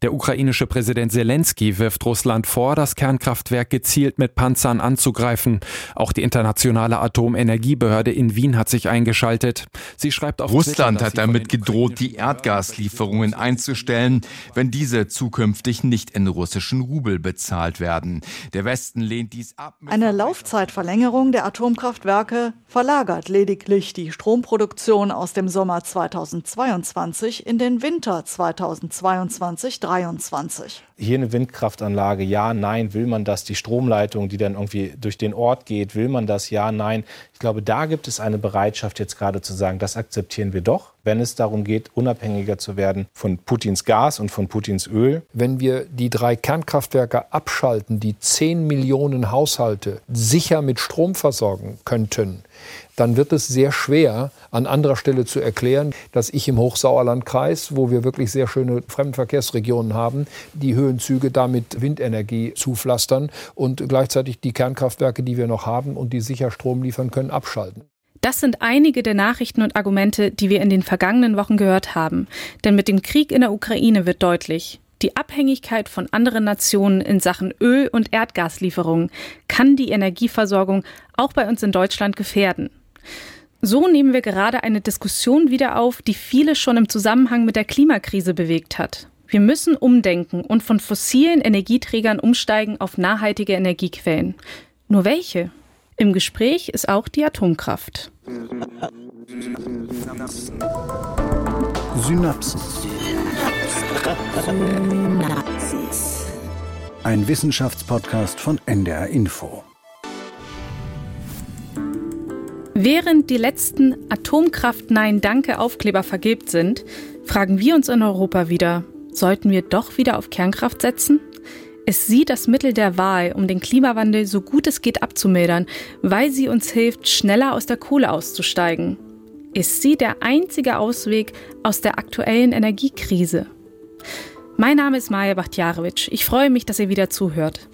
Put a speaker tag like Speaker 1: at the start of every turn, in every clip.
Speaker 1: Der ukrainische Präsident Zelensky wirft Russland vor, das Kernkraftwerk gezielt mit Panzern anzugreifen. Auch die internationale Atomenergiebehörde in Wien hat sich eingeschaltet. Sie schreibt auf
Speaker 2: Russland Twitter, hat damit gedroht, die Erdgaslieferungen einzustellen, wenn diese zukünftig nicht in russischen Rubel bezahlt werden. Der Westen lehnt dies ab.
Speaker 3: Eine Laufzeitverlängerung der Atomkraftwerke verlagert lediglich die Stromproduktion aus dem Sommer 2022 in den Winter 2022 2023.
Speaker 4: Hier eine Windkraftanlage, ja, nein, will man das? Die Stromleitung, die dann irgendwie durch den Ort geht, will man das? Ja, nein. Ich glaube, da gibt es eine Bereitschaft jetzt gerade zu sagen, das akzeptieren wir doch, wenn es darum geht, unabhängiger zu werden von Putins Gas und von Putins Öl.
Speaker 5: Wenn wir die drei Kernkraftwerke abschalten, die 10 Millionen Haushalte sicher mit Strom versorgen könnten, dann wird es sehr schwer, an anderer Stelle zu erklären, dass ich im Hochsauerlandkreis, wo wir wirklich sehr schöne Fremdenverkehrsregionen haben, die Höhenzüge damit Windenergie zupflastern und gleichzeitig die Kernkraftwerke, die wir noch haben und die sicher Strom liefern können, abschalten.
Speaker 6: Das sind einige der Nachrichten und Argumente, die wir in den vergangenen Wochen gehört haben. Denn mit dem Krieg in der Ukraine wird deutlich, die Abhängigkeit von anderen Nationen in Sachen Öl- und Erdgaslieferungen kann die Energieversorgung auch bei uns in Deutschland gefährden. So nehmen wir gerade eine Diskussion wieder auf, die viele schon im Zusammenhang mit der Klimakrise bewegt hat. Wir müssen umdenken und von fossilen Energieträgern umsteigen auf nachhaltige Energiequellen. Nur welche? Im Gespräch ist auch die Atomkraft.
Speaker 7: Synapsen. Ein Wissenschaftspodcast von NDR Info.
Speaker 6: Während die letzten Atomkraft Nein Danke Aufkleber vergilbt sind, fragen wir uns in Europa wieder, sollten wir doch wieder auf Kernkraft setzen? Ist sie das Mittel der Wahl, um den Klimawandel so gut es geht abzumildern, weil sie uns hilft, schneller aus der Kohle auszusteigen? Ist sie der einzige Ausweg aus der aktuellen Energiekrise? Mein Name ist Maja Bachtjarewitsch. Ich freue mich, dass ihr wieder zuhört.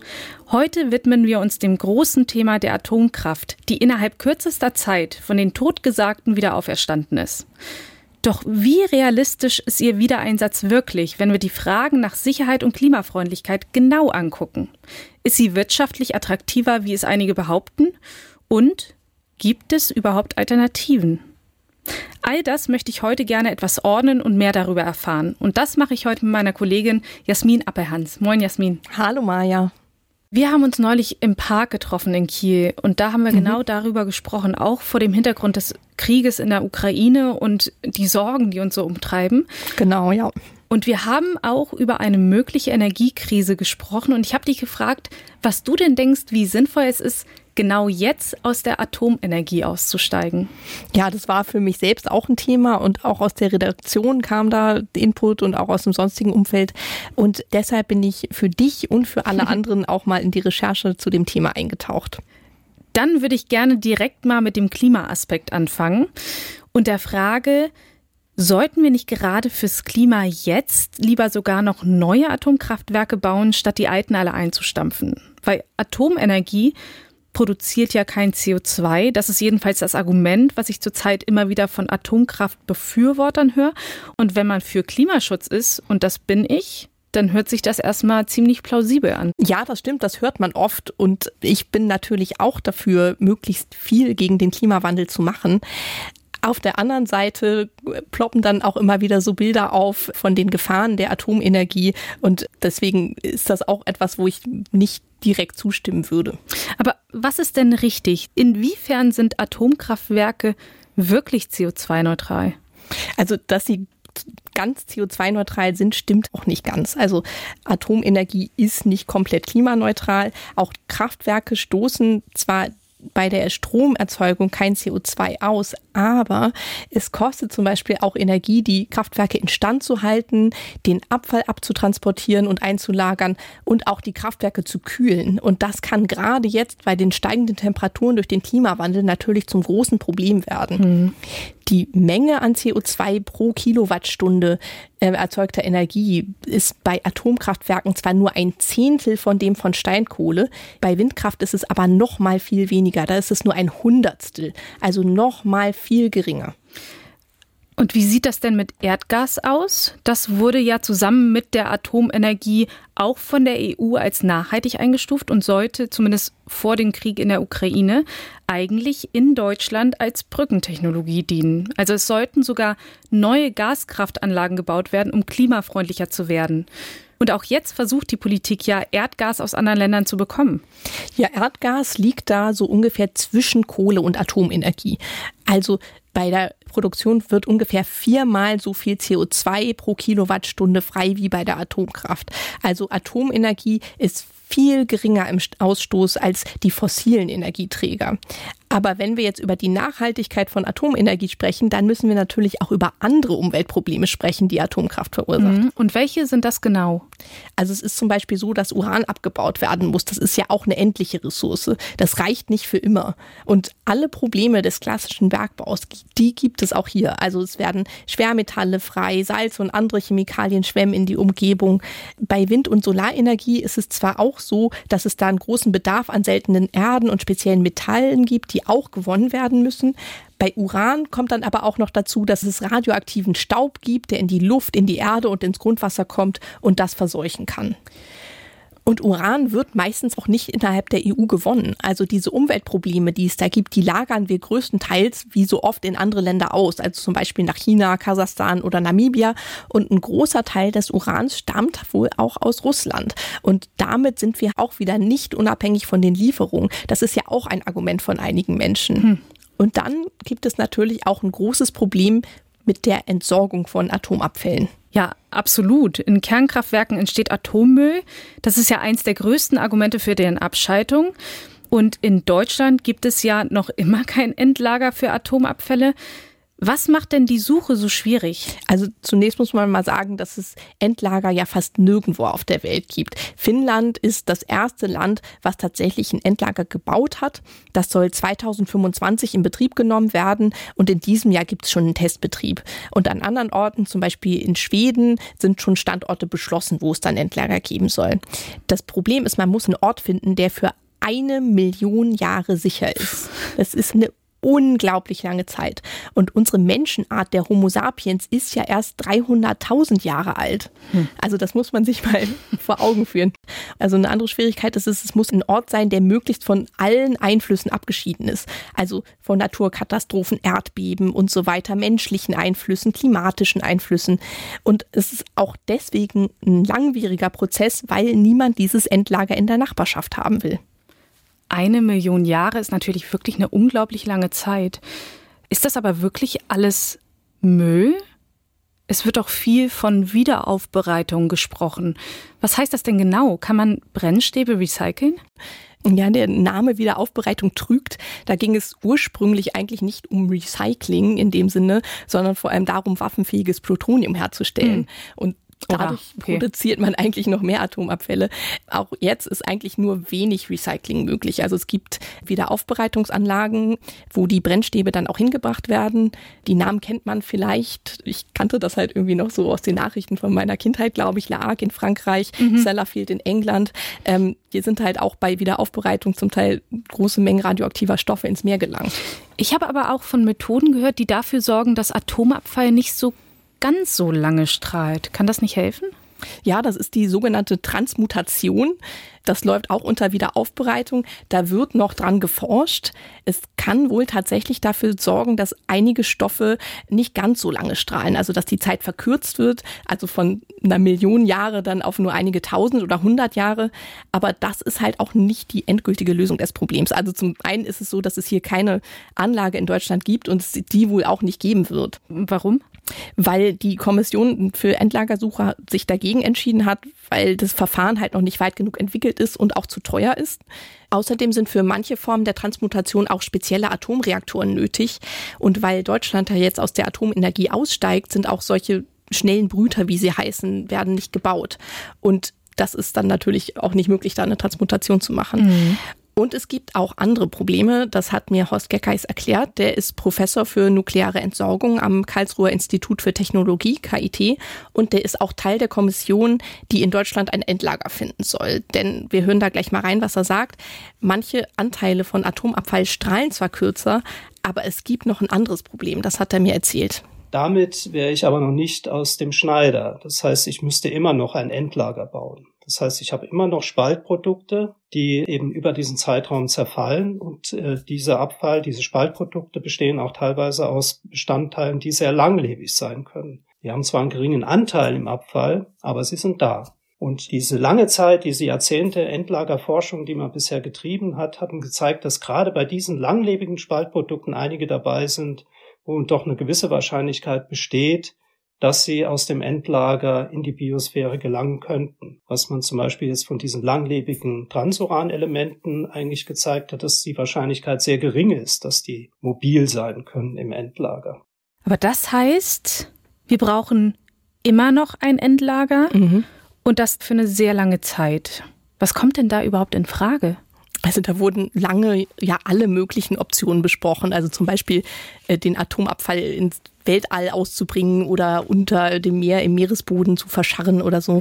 Speaker 6: Heute widmen wir uns dem großen Thema der Atomkraft, die innerhalb kürzester Zeit von den Totgesagten wieder auferstanden ist. Doch wie realistisch ist ihr Wiedereinsatz wirklich, wenn wir die Fragen nach Sicherheit und Klimafreundlichkeit genau angucken? Ist sie wirtschaftlich attraktiver, wie es einige behaupten? Und gibt es überhaupt Alternativen? All das möchte ich heute gerne etwas ordnen und mehr darüber erfahren. Und das mache ich heute mit meiner Kollegin Jasmin Appelhans. Moin, Jasmin.
Speaker 8: Hallo, Maja.
Speaker 6: Wir haben uns neulich im Park getroffen in Kiel und da haben wir mhm. genau darüber gesprochen, auch vor dem Hintergrund des Krieges in der Ukraine und die Sorgen, die uns so umtreiben.
Speaker 8: Genau, ja.
Speaker 6: Und wir haben auch über eine mögliche Energiekrise gesprochen und ich habe dich gefragt, was du denn denkst, wie sinnvoll es ist, genau jetzt aus der Atomenergie auszusteigen?
Speaker 8: Ja, das war für mich selbst auch ein Thema und auch aus der Redaktion kam da Input und auch aus dem sonstigen Umfeld. Und deshalb bin ich für dich und für alle anderen auch mal in die Recherche zu dem Thema eingetaucht.
Speaker 6: Dann würde ich gerne direkt mal mit dem Klimaaspekt anfangen und der Frage, Sollten wir nicht gerade fürs Klima jetzt lieber sogar noch neue Atomkraftwerke bauen, statt die alten alle einzustampfen? Weil Atomenergie produziert ja kein CO2. Das ist jedenfalls das Argument, was ich zurzeit immer wieder von Atomkraftbefürwortern höre. Und wenn man für Klimaschutz ist, und das bin ich, dann hört sich das erstmal ziemlich plausibel an.
Speaker 8: Ja, das stimmt, das hört man oft und ich bin natürlich auch dafür, möglichst viel gegen den Klimawandel zu machen. Auf der anderen Seite ploppen dann auch immer wieder so Bilder auf von den Gefahren der Atomenergie und deswegen ist das auch etwas, wo ich nicht direkt zustimmen würde.
Speaker 6: Aber was ist denn richtig? Inwiefern sind Atomkraftwerke wirklich CO2-neutral?
Speaker 8: Also, dass sie ganz CO2-neutral sind, stimmt auch nicht ganz. Also Atomenergie ist nicht komplett klimaneutral. Auch Kraftwerke stoßen zwar bei der Stromerzeugung kein CO2 aus, aber es kostet zum Beispiel auch Energie, die Kraftwerke instand zu halten, den Abfall abzutransportieren und einzulagern und auch die Kraftwerke zu kühlen. Und das kann gerade jetzt bei den steigenden Temperaturen durch den Klimawandel natürlich zum großen Problem werden. Mhm die Menge an CO2 pro Kilowattstunde äh, erzeugter Energie ist bei Atomkraftwerken zwar nur ein Zehntel von dem von Steinkohle, bei Windkraft ist es aber noch mal viel weniger. Da ist es nur ein Hundertstel, also noch mal viel geringer.
Speaker 6: Und wie sieht das denn mit Erdgas aus? Das wurde ja zusammen mit der Atomenergie auch von der EU als nachhaltig eingestuft und sollte zumindest vor dem Krieg in der Ukraine eigentlich in Deutschland als Brückentechnologie dienen. Also es sollten sogar neue Gaskraftanlagen gebaut werden, um klimafreundlicher zu werden. Und auch jetzt versucht die Politik ja, Erdgas aus anderen Ländern zu bekommen.
Speaker 8: Ja, Erdgas liegt da so ungefähr zwischen Kohle und Atomenergie. Also bei der Produktion wird ungefähr viermal so viel CO2 pro Kilowattstunde frei wie bei der Atomkraft. Also Atomenergie ist viel geringer im Ausstoß als die fossilen Energieträger. Aber wenn wir jetzt über die Nachhaltigkeit von Atomenergie sprechen, dann müssen wir natürlich auch über andere Umweltprobleme sprechen, die Atomkraft verursacht. Mhm.
Speaker 6: Und welche sind das genau?
Speaker 8: Also es ist zum Beispiel so, dass Uran abgebaut werden muss. Das ist ja auch eine endliche Ressource. Das reicht nicht für immer. Und alle Probleme des klassischen Bergbaus, die gibt es auch hier. Also es werden Schwermetalle frei, Salz und andere Chemikalien schwemmen in die Umgebung. Bei Wind- und Solarenergie ist es zwar auch so, dass es da einen großen Bedarf an seltenen Erden und speziellen Metallen gibt, die auch gewonnen werden müssen. Bei Uran kommt dann aber auch noch dazu, dass es radioaktiven Staub gibt, der in die Luft, in die Erde und ins Grundwasser kommt und das verseuchen kann. Und Uran wird meistens auch nicht innerhalb der EU gewonnen. Also diese Umweltprobleme, die es da gibt, die lagern wir größtenteils wie so oft in andere Länder aus, also zum Beispiel nach China, Kasachstan oder Namibia. Und ein großer Teil des Urans stammt wohl auch aus Russland. Und damit sind wir auch wieder nicht unabhängig von den Lieferungen. Das ist ja auch ein Argument von einigen Menschen. Hm. Und dann gibt es natürlich auch ein großes Problem mit der Entsorgung von Atomabfällen.
Speaker 6: Ja, absolut. In Kernkraftwerken entsteht Atommüll. Das ist ja eins der größten Argumente für deren Abschaltung. Und in Deutschland gibt es ja noch immer kein Endlager für Atomabfälle. Was macht denn die Suche so schwierig?
Speaker 8: Also zunächst muss man mal sagen, dass es Endlager ja fast nirgendwo auf der Welt gibt. Finnland ist das erste Land, was tatsächlich ein Endlager gebaut hat. Das soll 2025 in Betrieb genommen werden und in diesem Jahr gibt es schon einen Testbetrieb. Und an anderen Orten, zum Beispiel in Schweden, sind schon Standorte beschlossen, wo es dann Endlager geben soll. Das Problem ist, man muss einen Ort finden, der für eine Million Jahre sicher ist. Das ist eine unglaublich lange Zeit. Und unsere Menschenart, der Homo sapiens, ist ja erst 300.000 Jahre alt. Hm. Also das muss man sich mal vor Augen führen. Also eine andere Schwierigkeit ist, es muss ein Ort sein, der möglichst von allen Einflüssen abgeschieden ist. Also von Naturkatastrophen, Erdbeben und so weiter, menschlichen Einflüssen, klimatischen Einflüssen. Und es ist auch deswegen ein langwieriger Prozess, weil niemand dieses Endlager in der Nachbarschaft haben will
Speaker 6: eine Million Jahre ist natürlich wirklich eine unglaublich lange Zeit. Ist das aber wirklich alles Müll? Es wird auch viel von Wiederaufbereitung gesprochen. Was heißt das denn genau? Kann man Brennstäbe recyceln?
Speaker 8: Ja, der Name Wiederaufbereitung trügt. Da ging es ursprünglich eigentlich nicht um Recycling in dem Sinne, sondern vor allem darum, waffenfähiges Plutonium herzustellen. Mhm. Und Dadurch okay. produziert man eigentlich noch mehr Atomabfälle. Auch jetzt ist eigentlich nur wenig Recycling möglich. Also es gibt wieder Aufbereitungsanlagen, wo die Brennstäbe dann auch hingebracht werden. Die Namen kennt man vielleicht. Ich kannte das halt irgendwie noch so aus den Nachrichten von meiner Kindheit, glaube ich. La Hague in Frankreich, mhm. Sellafield in England. Ähm, hier sind halt auch bei Wiederaufbereitung zum Teil große Mengen radioaktiver Stoffe ins Meer gelangt.
Speaker 6: Ich habe aber auch von Methoden gehört, die dafür sorgen, dass Atomabfall nicht so ganz so lange strahlt. Kann das nicht helfen?
Speaker 8: Ja, das ist die sogenannte Transmutation. Das läuft auch unter Wiederaufbereitung. Da wird noch dran geforscht. Es kann wohl tatsächlich dafür sorgen, dass einige Stoffe nicht ganz so lange strahlen, also dass die Zeit verkürzt wird, also von einer Million Jahre dann auf nur einige tausend oder hundert Jahre. Aber das ist halt auch nicht die endgültige Lösung des Problems. Also zum einen ist es so, dass es hier keine Anlage in Deutschland gibt und es die wohl auch nicht geben wird.
Speaker 6: Warum?
Speaker 8: weil die Kommission für Endlagersucher sich dagegen entschieden hat, weil das Verfahren halt noch nicht weit genug entwickelt ist und auch zu teuer ist. Außerdem sind für manche Formen der Transmutation auch spezielle Atomreaktoren nötig. Und weil Deutschland da jetzt aus der Atomenergie aussteigt, sind auch solche schnellen Brüter, wie sie heißen, werden nicht gebaut. Und das ist dann natürlich auch nicht möglich, da eine Transmutation zu machen. Mhm. Und es gibt auch andere Probleme. Das hat mir Horst Geckais erklärt. Der ist Professor für nukleare Entsorgung am Karlsruher Institut für Technologie, KIT. Und der ist auch Teil der Kommission, die in Deutschland ein Endlager finden soll. Denn wir hören da gleich mal rein, was er sagt. Manche Anteile von Atomabfall strahlen zwar kürzer, aber es gibt noch ein anderes Problem. Das hat er mir erzählt.
Speaker 9: Damit wäre ich aber noch nicht aus dem Schneider. Das heißt, ich müsste immer noch ein Endlager bauen. Das heißt, ich habe immer noch Spaltprodukte, die eben über diesen Zeitraum zerfallen und äh, dieser Abfall, diese Spaltprodukte bestehen auch teilweise aus Bestandteilen, die sehr langlebig sein können. Die haben zwar einen geringen Anteil im Abfall, aber sie sind da. Und diese lange Zeit, diese Jahrzehnte Endlagerforschung, die man bisher getrieben hat, haben gezeigt, dass gerade bei diesen langlebigen Spaltprodukten einige dabei sind, wo doch eine gewisse Wahrscheinlichkeit besteht, dass sie aus dem Endlager in die Biosphäre gelangen könnten. Was man zum Beispiel jetzt von diesen langlebigen Transuran-Elementen eigentlich gezeigt hat, dass die Wahrscheinlichkeit sehr gering ist, dass die mobil sein können im Endlager.
Speaker 6: Aber das heißt, wir brauchen immer noch ein Endlager mhm. und das für eine sehr lange Zeit. Was kommt denn da überhaupt in Frage?
Speaker 8: Also da wurden lange ja alle möglichen Optionen besprochen, also zum Beispiel äh, den Atomabfall ins Weltall auszubringen oder unter dem Meer im Meeresboden zu verscharren oder so.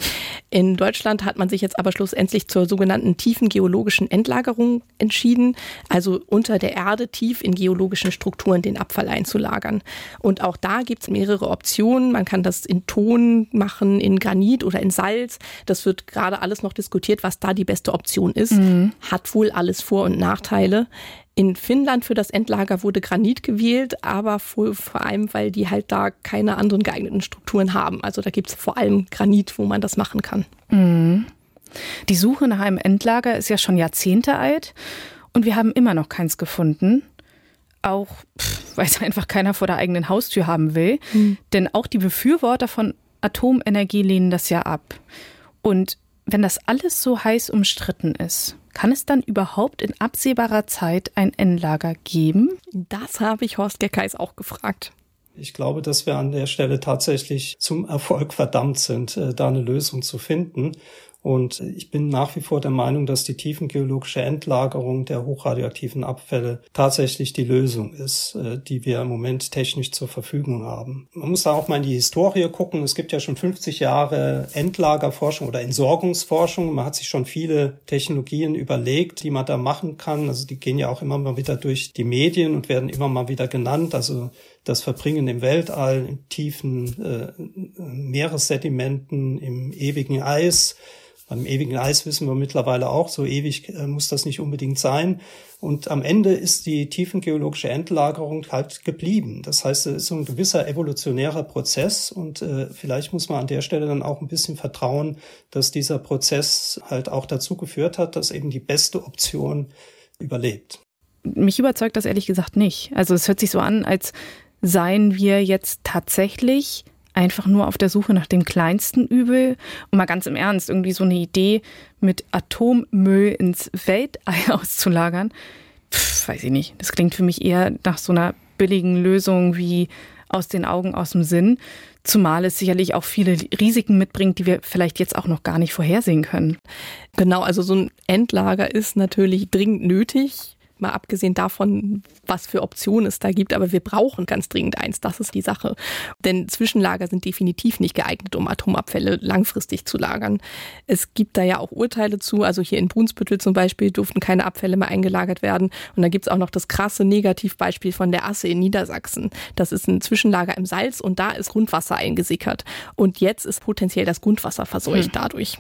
Speaker 8: In Deutschland hat man sich jetzt aber schlussendlich zur sogenannten tiefen geologischen Endlagerung entschieden, also unter der Erde tief in geologischen Strukturen den Abfall einzulagern. Und auch da gibt es mehrere Optionen. Man kann das in Ton machen, in Granit oder in Salz. Das wird gerade alles noch diskutiert, was da die beste Option ist. Mhm. Hat wohl alles Vor- und Nachteile. In Finnland für das Endlager wurde Granit gewählt, aber vor, vor allem, weil die halt da keine anderen geeigneten Strukturen haben. Also da gibt es vor allem Granit, wo man das machen kann.
Speaker 6: Mhm. Die Suche nach einem Endlager ist ja schon Jahrzehnte alt und wir haben immer noch keins gefunden. Auch weil es einfach keiner vor der eigenen Haustür haben will. Mhm. Denn auch die Befürworter von Atomenergie lehnen das ja ab. Und wenn das alles so heiß umstritten ist, kann es dann überhaupt in absehbarer Zeit ein Endlager geben?
Speaker 8: Das habe ich Horst Geckais auch gefragt.
Speaker 9: Ich glaube, dass wir an der Stelle tatsächlich zum Erfolg verdammt sind, äh, da eine Lösung zu finden. Und ich bin nach wie vor der Meinung, dass die tiefengeologische Endlagerung der hochradioaktiven Abfälle tatsächlich die Lösung ist, äh, die wir im Moment technisch zur Verfügung haben. Man muss da auch mal in die Historie gucken. Es gibt ja schon 50 Jahre Endlagerforschung oder Entsorgungsforschung. Man hat sich schon viele Technologien überlegt, die man da machen kann. Also die gehen ja auch immer mal wieder durch die Medien und werden immer mal wieder genannt. Also das Verbringen im Weltall, in tiefen äh, Meeressedimenten, im ewigen Eis, beim ewigen Eis wissen wir mittlerweile auch, so ewig äh, muss das nicht unbedingt sein. Und am Ende ist die tiefengeologische Endlagerung halt geblieben. Das heißt, es ist so ein gewisser evolutionärer Prozess und äh, vielleicht muss man an der Stelle dann auch ein bisschen vertrauen, dass dieser Prozess halt auch dazu geführt hat, dass eben die beste Option überlebt.
Speaker 6: Mich überzeugt das ehrlich gesagt nicht. Also es hört sich so an, als seien wir jetzt tatsächlich einfach nur auf der Suche nach dem kleinsten Übel. Und mal ganz im Ernst, irgendwie so eine Idee mit Atommüll ins Weltall auszulagern, Pff, weiß ich nicht. Das klingt für mich eher nach so einer billigen Lösung wie aus den Augen, aus dem Sinn. Zumal es sicherlich auch viele Risiken mitbringt, die wir vielleicht jetzt auch noch gar nicht vorhersehen können.
Speaker 8: Genau, also so ein Endlager ist natürlich dringend nötig mal abgesehen davon, was für Optionen es da gibt, aber wir brauchen ganz dringend eins. Das ist die Sache. Denn Zwischenlager sind definitiv nicht geeignet, um Atomabfälle langfristig zu lagern. Es gibt da ja auch Urteile zu. Also hier in Brunsbüttel zum Beispiel durften keine Abfälle mehr eingelagert werden. Und da gibt es auch noch das krasse Negativbeispiel von der Asse in Niedersachsen. Das ist ein Zwischenlager im Salz und da ist Grundwasser eingesickert. Und jetzt ist potenziell das Grundwasser verseucht hm. dadurch.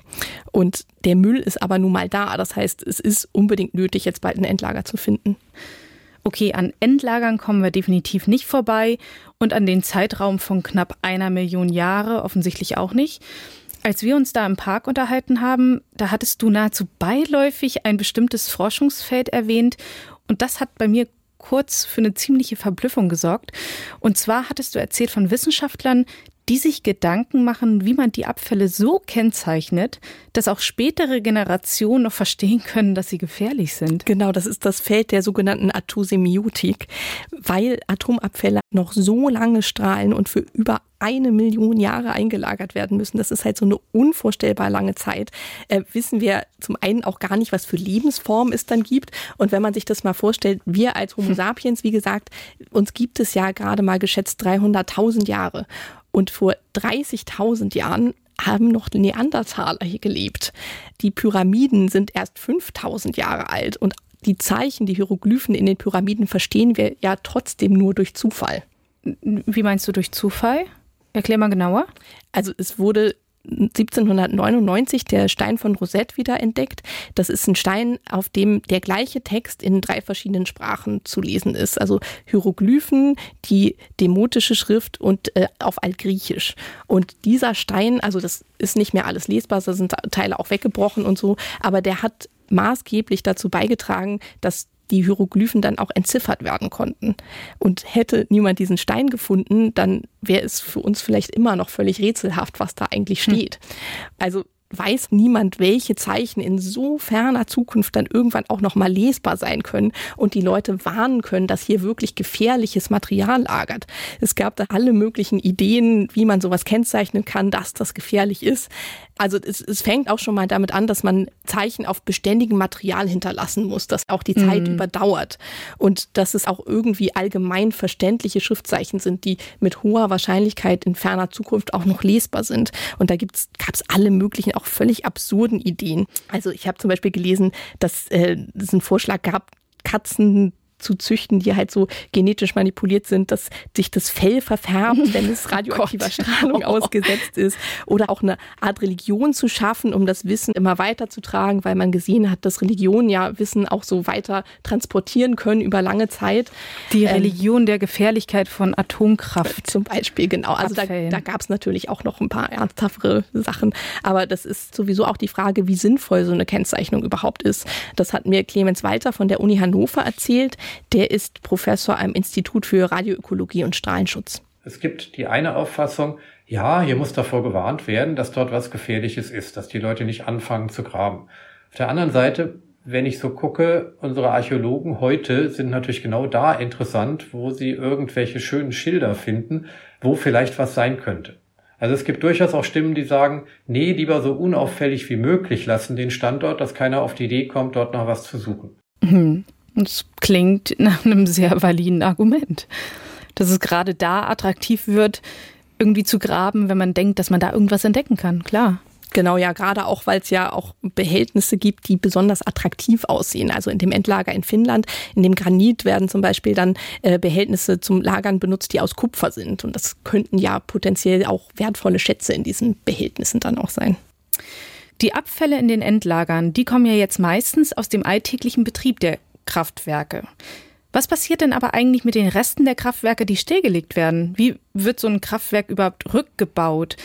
Speaker 8: Und der Müll ist aber nun mal da. Das heißt, es ist unbedingt nötig, jetzt bald ein Endlager zu finden.
Speaker 6: Okay, an Endlagern kommen wir definitiv nicht vorbei und an den Zeitraum von knapp einer Million Jahre offensichtlich auch nicht. Als wir uns da im Park unterhalten haben, da hattest du nahezu beiläufig ein bestimmtes Forschungsfeld erwähnt und das hat bei mir kurz für eine ziemliche Verblüffung gesorgt. Und zwar hattest du erzählt von Wissenschaftlern, die sich Gedanken machen, wie man die Abfälle so kennzeichnet, dass auch spätere Generationen noch verstehen können, dass sie gefährlich sind.
Speaker 8: Genau, das ist das Feld der sogenannten Atosemiotik, weil Atomabfälle noch so lange strahlen und für über eine Million Jahre eingelagert werden müssen. Das ist halt so eine unvorstellbar lange Zeit. Äh, wissen wir zum einen auch gar nicht, was für Lebensformen es dann gibt. Und wenn man sich das mal vorstellt, wir als Homo sapiens, wie gesagt, uns gibt es ja gerade mal geschätzt 300.000 Jahre. Und vor 30.000 Jahren haben noch Neandertaler hier gelebt. Die Pyramiden sind erst 5000 Jahre alt und die Zeichen, die Hieroglyphen in den Pyramiden verstehen wir ja trotzdem nur durch Zufall.
Speaker 6: Wie meinst du durch Zufall? Erklär mal genauer.
Speaker 8: Also es wurde 1799 der Stein von Rosette wieder entdeckt. Das ist ein Stein, auf dem der gleiche Text in drei verschiedenen Sprachen zu lesen ist. Also Hieroglyphen, die demotische Schrift und äh, auf Altgriechisch. Und dieser Stein, also das ist nicht mehr alles lesbar, da sind Teile auch weggebrochen und so, aber der hat maßgeblich dazu beigetragen, dass die Hieroglyphen dann auch entziffert werden konnten. Und hätte niemand diesen Stein gefunden, dann wäre es für uns vielleicht immer noch völlig rätselhaft, was da eigentlich hm. steht. Hm. Also weiß niemand, welche Zeichen in so ferner Zukunft dann irgendwann auch noch mal lesbar sein können und die Leute warnen können, dass hier wirklich gefährliches Material lagert. Es gab da alle möglichen Ideen, wie man sowas kennzeichnen kann, dass das gefährlich ist. Also es, es fängt auch schon mal damit an, dass man Zeichen auf beständigem Material hinterlassen muss, dass auch die Zeit mhm. überdauert und dass es auch irgendwie allgemein verständliche Schriftzeichen sind, die mit hoher Wahrscheinlichkeit in ferner Zukunft auch noch lesbar sind. Und da gab es alle möglichen, auch völlig absurden Ideen. Also ich habe zum Beispiel gelesen, dass äh, es einen Vorschlag gab, Katzen zu züchten, die halt so genetisch manipuliert sind, dass sich das Fell verfärbt, wenn es radioaktiver Strahlung ausgesetzt ist. Oder auch eine Art Religion zu schaffen, um das Wissen immer weiterzutragen, weil man gesehen hat, dass Religionen ja Wissen auch so weiter transportieren können über lange Zeit.
Speaker 6: Die ähm, Religion ähm, der Gefährlichkeit von Atomkraft.
Speaker 8: Zum Beispiel, genau. Also da, da gab es natürlich auch noch ein paar ernsthaftere Sachen. Aber das ist sowieso auch die Frage, wie sinnvoll so eine Kennzeichnung überhaupt ist. Das hat mir Clemens Walter von der Uni Hannover erzählt. Der ist Professor am Institut für Radioökologie und Strahlenschutz.
Speaker 10: Es gibt die eine Auffassung, ja, hier muss davor gewarnt werden, dass dort was Gefährliches ist, dass die Leute nicht anfangen zu graben. Auf der anderen Seite, wenn ich so gucke, unsere Archäologen heute sind natürlich genau da interessant, wo sie irgendwelche schönen Schilder finden, wo vielleicht was sein könnte. Also es gibt durchaus auch Stimmen, die sagen, nee, lieber so unauffällig wie möglich lassen den Standort, dass keiner auf die Idee kommt, dort noch was zu suchen.
Speaker 6: Und es klingt nach einem sehr validen Argument, dass es gerade da attraktiv wird, irgendwie zu graben, wenn man denkt, dass man da irgendwas entdecken kann. Klar.
Speaker 8: Genau, ja, gerade auch, weil es ja auch Behältnisse gibt, die besonders attraktiv aussehen. Also in dem Endlager in Finnland, in dem Granit werden zum Beispiel dann äh, Behältnisse zum Lagern benutzt, die aus Kupfer sind. Und das könnten ja potenziell auch wertvolle Schätze in diesen Behältnissen dann auch sein.
Speaker 6: Die Abfälle in den Endlagern, die kommen ja jetzt meistens aus dem alltäglichen Betrieb der Kraftwerke. Was passiert denn aber eigentlich mit den Resten der Kraftwerke, die stillgelegt werden? Wie wird so ein Kraftwerk überhaupt rückgebaut?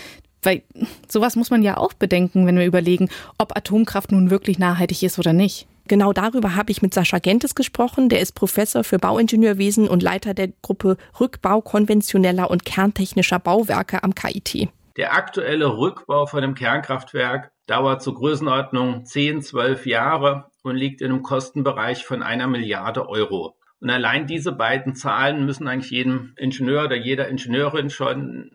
Speaker 6: Weil sowas muss man ja auch bedenken, wenn wir überlegen, ob Atomkraft nun wirklich nachhaltig ist oder nicht.
Speaker 8: Genau darüber habe ich mit Sascha Gentes gesprochen. Der ist Professor für Bauingenieurwesen und Leiter der Gruppe Rückbau konventioneller und kerntechnischer Bauwerke am KIT.
Speaker 11: Der aktuelle Rückbau von einem Kernkraftwerk dauert zur Größenordnung 10, 12 Jahre und liegt in einem Kostenbereich von einer Milliarde Euro. Und allein diese beiden Zahlen müssen eigentlich jedem Ingenieur oder jeder Ingenieurin schon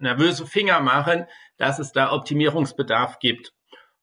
Speaker 11: nervöse Finger machen, dass es da Optimierungsbedarf gibt.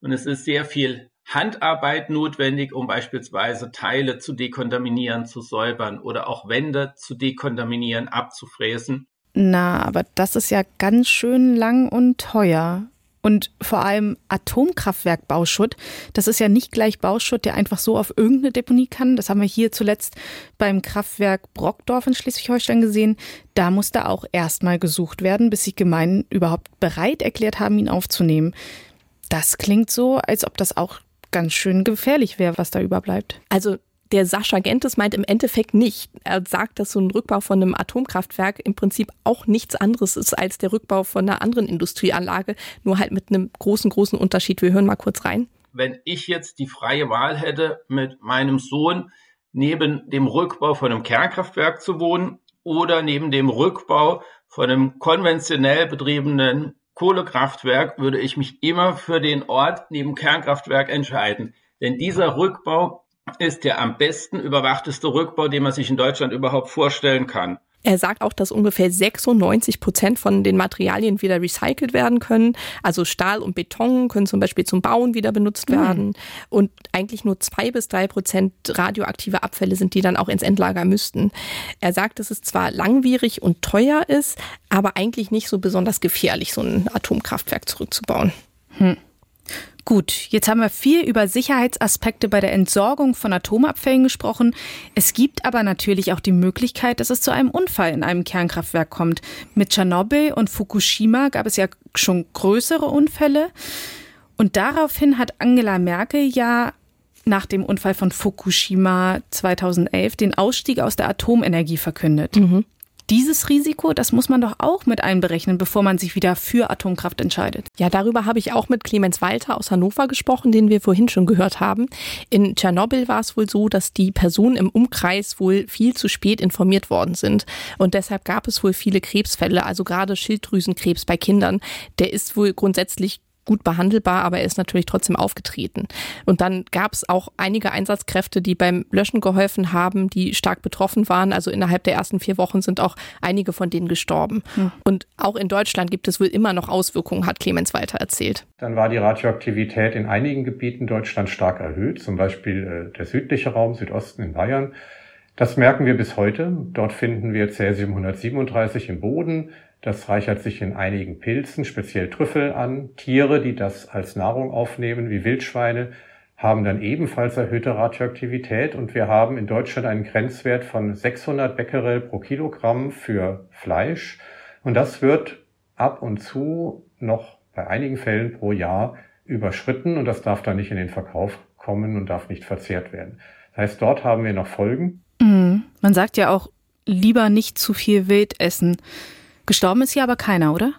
Speaker 11: Und es ist sehr viel Handarbeit notwendig, um beispielsweise Teile zu dekontaminieren, zu säubern oder auch Wände zu dekontaminieren, abzufräsen.
Speaker 6: Na, aber das ist ja ganz schön lang und teuer. Und vor allem Atomkraftwerkbauschutt, das ist ja nicht gleich Bauschutt, der einfach so auf irgendeine Deponie kann. Das haben wir hier zuletzt beim Kraftwerk Brockdorf in Schleswig-Holstein gesehen. Da musste auch erstmal gesucht werden, bis sich Gemeinden überhaupt bereit erklärt haben, ihn aufzunehmen. Das klingt so, als ob das auch ganz schön gefährlich wäre, was da überbleibt.
Speaker 8: Also der Sascha Gentes meint im Endeffekt nicht. Er sagt, dass so ein Rückbau von einem Atomkraftwerk im Prinzip auch nichts anderes ist als der Rückbau von einer anderen Industrieanlage, nur halt mit einem großen, großen Unterschied. Wir hören mal kurz rein.
Speaker 11: Wenn ich jetzt die freie Wahl hätte, mit meinem Sohn neben dem Rückbau von einem Kernkraftwerk zu wohnen oder neben dem Rückbau von einem konventionell betriebenen Kohlekraftwerk, würde ich mich immer für den Ort neben Kernkraftwerk entscheiden. Denn dieser Rückbau ist der am besten überwachteste Rückbau, den man sich in Deutschland überhaupt vorstellen kann.
Speaker 8: Er sagt auch, dass ungefähr 96 Prozent von den Materialien wieder recycelt werden können. Also Stahl und Beton können zum Beispiel zum Bauen wieder benutzt hm. werden. Mhm. Und eigentlich nur zwei bis drei Prozent radioaktive Abfälle sind, die dann auch ins Endlager müssten. Er sagt, dass es zwar langwierig und teuer ist, aber eigentlich nicht so besonders gefährlich, so ein Atomkraftwerk zurückzubauen. Hm.
Speaker 6: Gut, jetzt haben wir viel über Sicherheitsaspekte bei der Entsorgung von Atomabfällen gesprochen. Es gibt aber natürlich auch die Möglichkeit, dass es zu einem Unfall in einem Kernkraftwerk kommt. Mit Tschernobyl und Fukushima gab es ja schon größere Unfälle. Und daraufhin hat Angela Merkel ja nach dem Unfall von Fukushima 2011 den Ausstieg aus der Atomenergie verkündet. Mhm. Dieses Risiko, das muss man doch auch mit einberechnen, bevor man sich wieder für Atomkraft entscheidet.
Speaker 8: Ja, darüber habe ich auch mit Clemens Walter aus Hannover gesprochen, den wir vorhin schon gehört haben. In Tschernobyl war es wohl so, dass die Personen im Umkreis wohl viel zu spät informiert worden sind. Und deshalb gab es wohl viele Krebsfälle, also gerade Schilddrüsenkrebs bei Kindern. Der ist wohl grundsätzlich gut behandelbar, aber er ist natürlich trotzdem aufgetreten. Und dann gab es auch einige Einsatzkräfte, die beim Löschen geholfen haben, die stark betroffen waren. Also innerhalb der ersten vier Wochen sind auch einige von denen gestorben. Hm. Und auch in Deutschland gibt es wohl immer noch Auswirkungen, hat Clemens weiter erzählt.
Speaker 10: Dann war die Radioaktivität in einigen Gebieten Deutschlands stark erhöht, zum Beispiel äh, der südliche Raum, Südosten in Bayern. Das merken wir bis heute. Dort finden wir Cäsium 137 im Boden. Das reichert sich in einigen Pilzen, speziell Trüffel an. Tiere, die das als Nahrung aufnehmen, wie Wildschweine, haben dann ebenfalls erhöhte Radioaktivität und wir haben in Deutschland einen Grenzwert von 600 Becquerel pro Kilogramm für Fleisch und das wird ab und zu noch bei einigen Fällen pro Jahr überschritten und das darf dann nicht in den Verkauf kommen und darf nicht verzehrt werden. Das heißt, dort haben wir noch Folgen.
Speaker 6: Mhm. Man sagt ja auch, lieber nicht zu viel Wild essen. Gestorben ist hier aber keiner, oder?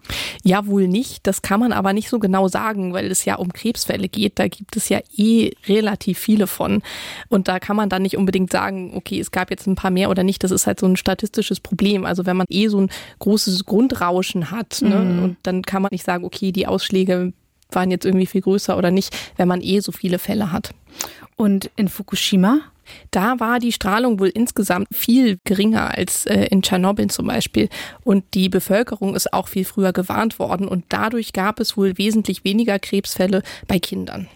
Speaker 8: Ja, wohl nicht. Das kann man aber nicht so genau sagen, weil es ja um Krebsfälle geht. Da gibt es ja eh relativ viele von. Und da kann man dann nicht unbedingt sagen, okay, es gab jetzt ein paar mehr oder nicht. Das ist halt so ein statistisches Problem. Also wenn man eh so ein großes Grundrauschen hat, ne, mhm. ne, und dann kann man nicht sagen, okay, die Ausschläge waren jetzt irgendwie viel größer oder nicht, wenn man eh so viele Fälle hat.
Speaker 6: Und in Fukushima
Speaker 8: da war die Strahlung wohl insgesamt viel geringer als äh, in Tschernobyl zum Beispiel. Und die Bevölkerung ist auch viel früher gewarnt worden. Und dadurch gab es wohl wesentlich weniger Krebsfälle bei Kindern.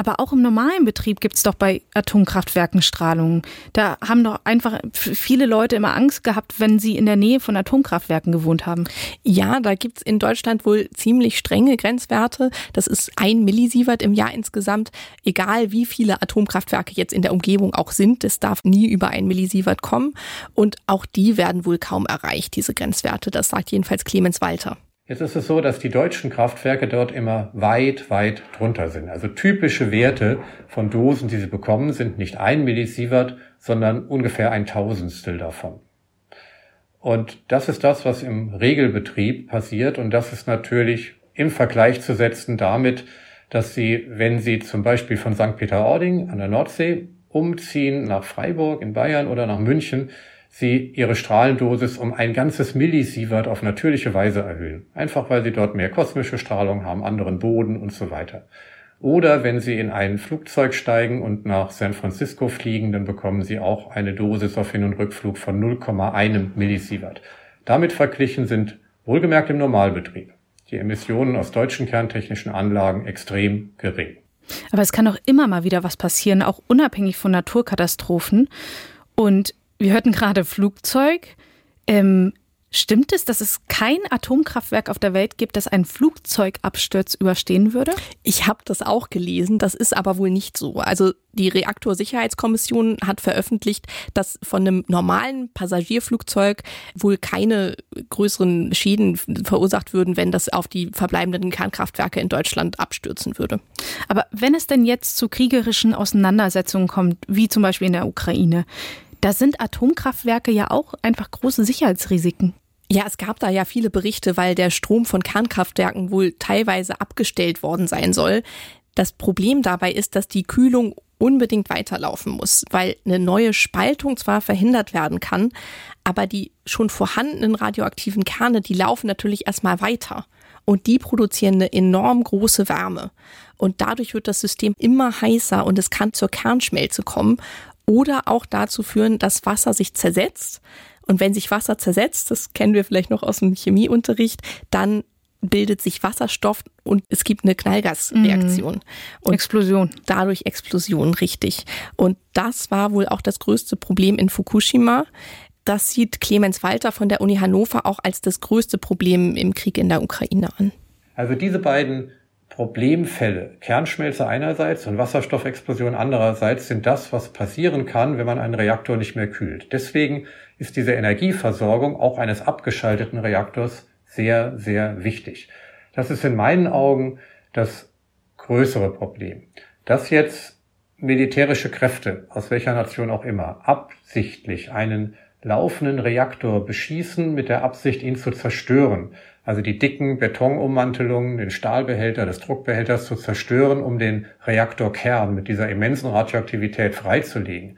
Speaker 6: Aber auch im normalen Betrieb gibt es doch bei Atomkraftwerken Strahlung. Da haben doch einfach viele Leute immer Angst gehabt, wenn sie in der Nähe von Atomkraftwerken gewohnt haben.
Speaker 8: Ja, da gibt es in Deutschland wohl ziemlich strenge Grenzwerte. Das ist ein Millisievert im Jahr insgesamt. Egal wie viele Atomkraftwerke jetzt in der Umgebung auch sind, es darf nie über ein Millisievert kommen. Und auch die werden wohl kaum erreicht, diese Grenzwerte. Das sagt jedenfalls Clemens Walter.
Speaker 10: Jetzt ist es so, dass die deutschen Kraftwerke dort immer weit, weit drunter sind. Also typische Werte von Dosen, die sie bekommen, sind nicht ein Millisievert, sondern ungefähr ein Tausendstel davon. Und das ist das, was im Regelbetrieb passiert. Und das ist natürlich im Vergleich zu setzen damit, dass Sie, wenn Sie zum Beispiel von St. Peter-Ording an der Nordsee umziehen nach Freiburg in Bayern oder nach München, sie ihre Strahlendosis um ein ganzes Millisievert auf natürliche Weise erhöhen. Einfach weil sie dort mehr kosmische Strahlung haben, anderen Boden und so weiter. Oder wenn Sie in ein Flugzeug steigen und nach San Francisco fliegen, dann bekommen Sie auch eine Dosis auf Hin- und Rückflug von 0,1 Millisievert. Damit verglichen sind wohlgemerkt im Normalbetrieb die Emissionen aus deutschen kerntechnischen Anlagen extrem gering.
Speaker 6: Aber es kann auch immer mal wieder was passieren, auch unabhängig von Naturkatastrophen. Und wir hörten gerade Flugzeug. Ähm, stimmt es, dass es kein Atomkraftwerk auf der Welt gibt, das einen Flugzeugabsturz überstehen würde?
Speaker 8: Ich habe das auch gelesen, das ist aber wohl nicht so. Also die Reaktorsicherheitskommission hat veröffentlicht, dass von einem normalen Passagierflugzeug wohl keine größeren Schäden verursacht würden, wenn das auf die verbleibenden Kernkraftwerke in Deutschland abstürzen würde.
Speaker 6: Aber wenn es denn jetzt zu kriegerischen Auseinandersetzungen kommt, wie zum Beispiel in der Ukraine, da sind Atomkraftwerke ja auch einfach große Sicherheitsrisiken.
Speaker 8: Ja, es gab da ja viele Berichte, weil der Strom von Kernkraftwerken wohl teilweise abgestellt worden sein soll. Das Problem dabei ist, dass die Kühlung unbedingt weiterlaufen muss, weil eine neue Spaltung zwar verhindert werden kann, aber die schon vorhandenen radioaktiven Kerne, die laufen natürlich erstmal weiter und die produzieren eine enorm große Wärme. Und dadurch wird das System immer heißer und es kann zur Kernschmelze kommen oder auch dazu führen, dass Wasser sich zersetzt. Und wenn sich Wasser zersetzt, das kennen wir vielleicht noch aus dem Chemieunterricht, dann bildet sich Wasserstoff und es gibt eine Knallgasreaktion. Mhm.
Speaker 6: Und Explosion.
Speaker 8: Dadurch Explosion, richtig. Und das war wohl auch das größte Problem in Fukushima. Das sieht Clemens Walter von der Uni Hannover auch als das größte Problem im Krieg in der Ukraine an.
Speaker 10: Also diese beiden Problemfälle, Kernschmelze einerseits und Wasserstoffexplosion andererseits, sind das, was passieren kann, wenn man einen Reaktor nicht mehr kühlt. Deswegen ist diese Energieversorgung auch eines abgeschalteten Reaktors sehr, sehr wichtig. Das ist in meinen Augen das größere Problem. Dass jetzt militärische Kräfte, aus welcher Nation auch immer, absichtlich einen laufenden Reaktor beschießen mit der Absicht, ihn zu zerstören, also die dicken Betonummantelungen, den Stahlbehälter des Druckbehälters zu zerstören, um den Reaktorkern mit dieser immensen Radioaktivität freizulegen.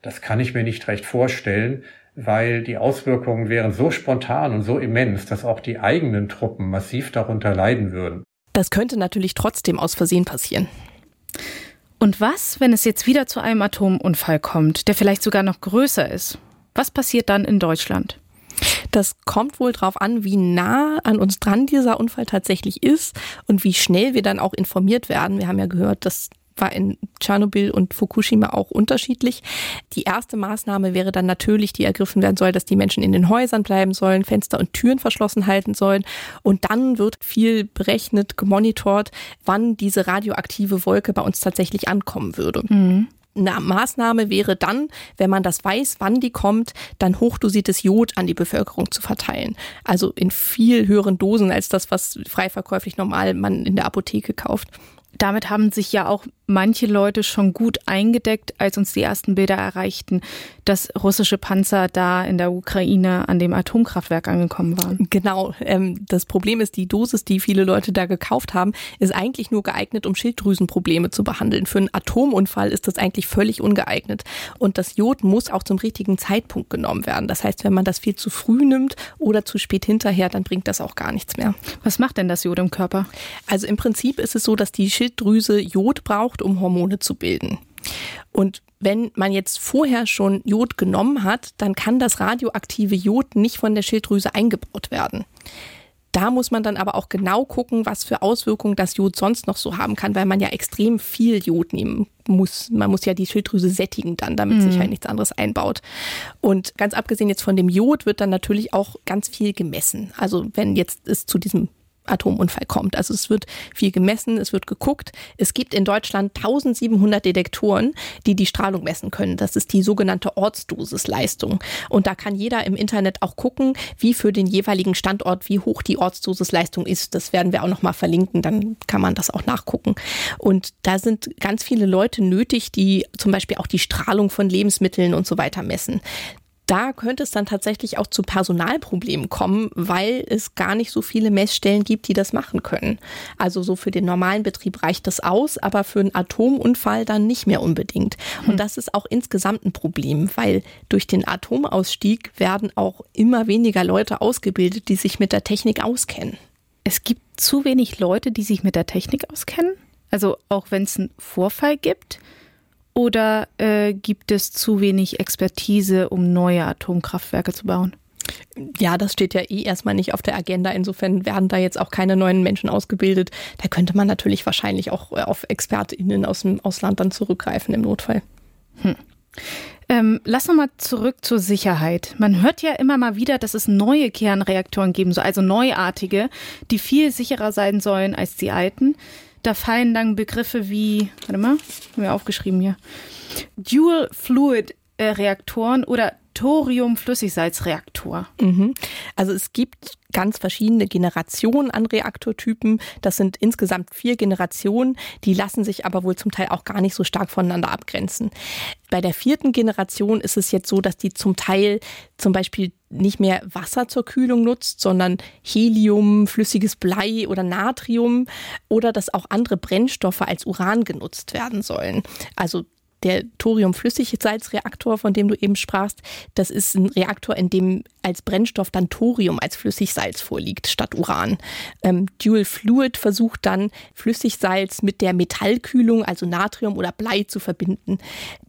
Speaker 10: Das kann ich mir nicht recht vorstellen, weil die Auswirkungen wären so spontan und so immens, dass auch die eigenen Truppen massiv darunter leiden würden.
Speaker 8: Das könnte natürlich trotzdem aus Versehen passieren.
Speaker 6: Und was, wenn es jetzt wieder zu einem Atomunfall kommt, der vielleicht sogar noch größer ist? Was passiert dann in Deutschland?
Speaker 8: Das kommt wohl darauf an, wie nah an uns dran dieser Unfall tatsächlich ist und wie schnell wir dann auch informiert werden. Wir haben ja gehört, dass war in Tschernobyl und Fukushima auch unterschiedlich. Die erste Maßnahme wäre dann natürlich, die ergriffen werden soll, dass die Menschen in den Häusern bleiben sollen, Fenster und Türen verschlossen halten sollen. Und dann wird viel berechnet, gemonitort, wann diese radioaktive Wolke bei uns tatsächlich ankommen würde. Mhm. Eine Maßnahme wäre dann, wenn man das weiß, wann die kommt, dann hochdosiertes Jod an die Bevölkerung zu verteilen. Also in viel höheren Dosen als das, was freiverkäuflich normal man in der Apotheke kauft.
Speaker 6: Damit haben sich ja auch manche Leute schon gut eingedeckt, als uns die ersten Bilder erreichten, dass russische Panzer da in der Ukraine an dem Atomkraftwerk angekommen waren.
Speaker 8: Genau. Ähm, das Problem ist, die Dosis, die viele Leute da gekauft haben, ist eigentlich nur geeignet, um Schilddrüsenprobleme zu behandeln. Für einen Atomunfall ist das eigentlich völlig ungeeignet. Und das Jod muss auch zum richtigen Zeitpunkt genommen werden. Das heißt, wenn man das viel zu früh nimmt oder zu spät hinterher, dann bringt das auch gar nichts mehr.
Speaker 6: Was macht denn das Jod im Körper?
Speaker 8: Also im Prinzip ist es so, dass die Schilddrüse Jod braucht, braucht, um Hormone zu bilden. Und wenn man jetzt vorher schon Jod genommen hat, dann kann das radioaktive Jod nicht von der Schilddrüse eingebaut werden. Da muss man dann aber auch genau gucken, was für Auswirkungen das Jod sonst noch so haben kann, weil man ja extrem viel Jod nehmen muss. Man muss ja die Schilddrüse sättigen dann, damit mhm. sich halt nichts anderes einbaut. Und ganz abgesehen jetzt von dem Jod wird dann natürlich auch ganz viel gemessen. Also wenn jetzt es zu diesem Atomunfall kommt. Also es wird viel gemessen, es wird geguckt. Es gibt in Deutschland 1700 Detektoren, die die Strahlung messen können. Das ist die sogenannte Ortsdosisleistung. Und da kann jeder im Internet auch gucken, wie für den jeweiligen Standort, wie hoch die Ortsdosisleistung ist. Das werden wir auch nochmal verlinken, dann kann man das auch nachgucken. Und da sind ganz viele Leute nötig, die zum Beispiel auch die Strahlung von Lebensmitteln und so weiter messen da könnte es dann tatsächlich auch zu Personalproblemen kommen, weil es gar nicht so viele Messstellen gibt, die das machen können. Also so für den normalen Betrieb reicht das aus, aber für einen Atomunfall dann nicht mehr unbedingt. Und hm. das ist auch insgesamt ein Problem, weil durch den Atomausstieg werden auch immer weniger Leute ausgebildet, die sich mit der Technik auskennen.
Speaker 6: Es gibt zu wenig Leute, die sich mit der Technik auskennen. Also auch wenn es einen Vorfall gibt, oder äh, gibt es zu wenig Expertise, um neue Atomkraftwerke zu bauen?
Speaker 8: Ja, das steht ja eh erstmal nicht auf der Agenda. Insofern werden da jetzt auch keine neuen Menschen ausgebildet. Da könnte man natürlich wahrscheinlich auch äh, auf ExpertInnen aus dem Ausland dann zurückgreifen im Notfall.
Speaker 6: Hm. Ähm, lass noch mal zurück zur Sicherheit. Man hört ja immer mal wieder, dass es neue Kernreaktoren geben soll, also neuartige, die viel sicherer sein sollen als die alten. Da fallen dann Begriffe wie, warte mal, haben wir aufgeschrieben hier, Dual Fluid Reaktoren oder Thorium-Flüssigsalzreaktor.
Speaker 8: Mhm. Also es gibt ganz verschiedene Generationen an Reaktortypen. Das sind insgesamt vier Generationen. Die lassen sich aber wohl zum Teil auch gar nicht so stark voneinander abgrenzen. Bei der vierten Generation ist es jetzt so, dass die zum Teil zum Beispiel nicht mehr Wasser zur Kühlung nutzt, sondern Helium, flüssiges Blei oder Natrium oder dass auch andere Brennstoffe als Uran genutzt werden sollen. Also der Thorium-Flüssigsalzreaktor, von dem du eben sprachst, das ist ein Reaktor, in dem als Brennstoff dann Thorium als Flüssigsalz vorliegt statt Uran. Ähm, Dual Fluid versucht dann Flüssigsalz mit der Metallkühlung, also Natrium oder Blei, zu verbinden.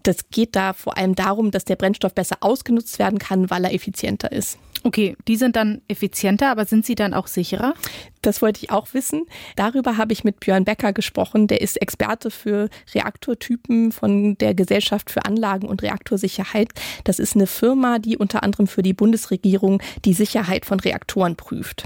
Speaker 8: Das geht da vor allem darum, dass der Brennstoff besser ausgenutzt werden kann, weil er effizienter ist.
Speaker 6: Okay, die sind dann effizienter, aber sind sie dann auch sicherer?
Speaker 8: Das wollte ich auch wissen. Darüber habe ich mit Björn Becker gesprochen. Der ist Experte für Reaktortypen von der Gesellschaft für Anlagen und Reaktorsicherheit. Das ist eine Firma, die unter anderem für die Bundesregierung die Sicherheit von Reaktoren prüft.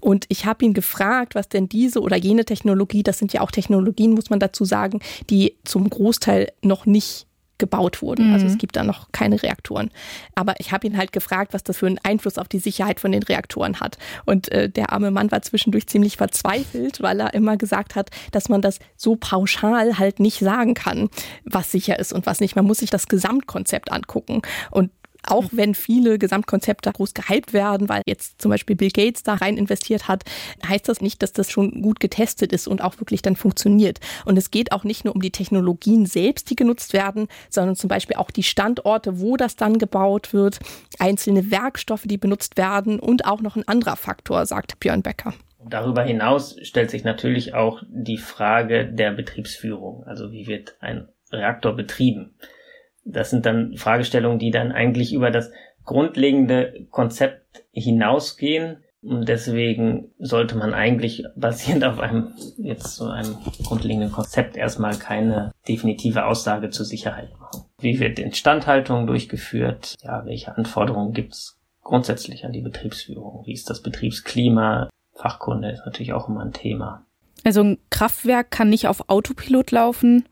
Speaker 8: Und ich habe ihn gefragt, was denn diese oder jene Technologie, das sind ja auch Technologien, muss man dazu sagen, die zum Großteil noch nicht gebaut wurden. Mhm. Also es mhm. gibt da noch keine Reaktoren. Aber ich habe ihn halt gefragt, was das für einen Einfluss auf die Sicherheit von den Reaktoren hat. Und äh, der arme Mann war zwischendurch ziemlich verzweifelt, weil er immer gesagt hat, dass man das so pauschal halt nicht sagen kann, was sicher ist und was nicht. Man muss sich das Gesamtkonzept angucken. Und auch wenn viele Gesamtkonzepte groß gehypt werden, weil jetzt zum Beispiel Bill Gates da rein investiert hat, heißt das nicht, dass das schon gut getestet ist und auch wirklich dann funktioniert. Und es geht auch nicht nur um die Technologien selbst, die genutzt werden, sondern zum Beispiel auch die Standorte, wo das dann gebaut wird, einzelne Werkstoffe, die benutzt werden und auch noch ein anderer Faktor, sagt Björn Becker.
Speaker 12: Darüber hinaus stellt sich natürlich auch die Frage der Betriebsführung. Also wie wird ein Reaktor betrieben? Das sind dann Fragestellungen, die dann eigentlich über das grundlegende Konzept hinausgehen. Und deswegen sollte man eigentlich basierend auf einem, jetzt so einem grundlegenden Konzept erstmal keine definitive Aussage zur Sicherheit machen. Wie wird Instandhaltung durchgeführt? Ja, welche Anforderungen gibt es grundsätzlich an die Betriebsführung? Wie ist das Betriebsklima? Fachkunde ist natürlich auch immer ein Thema.
Speaker 6: Also ein Kraftwerk kann nicht auf Autopilot laufen.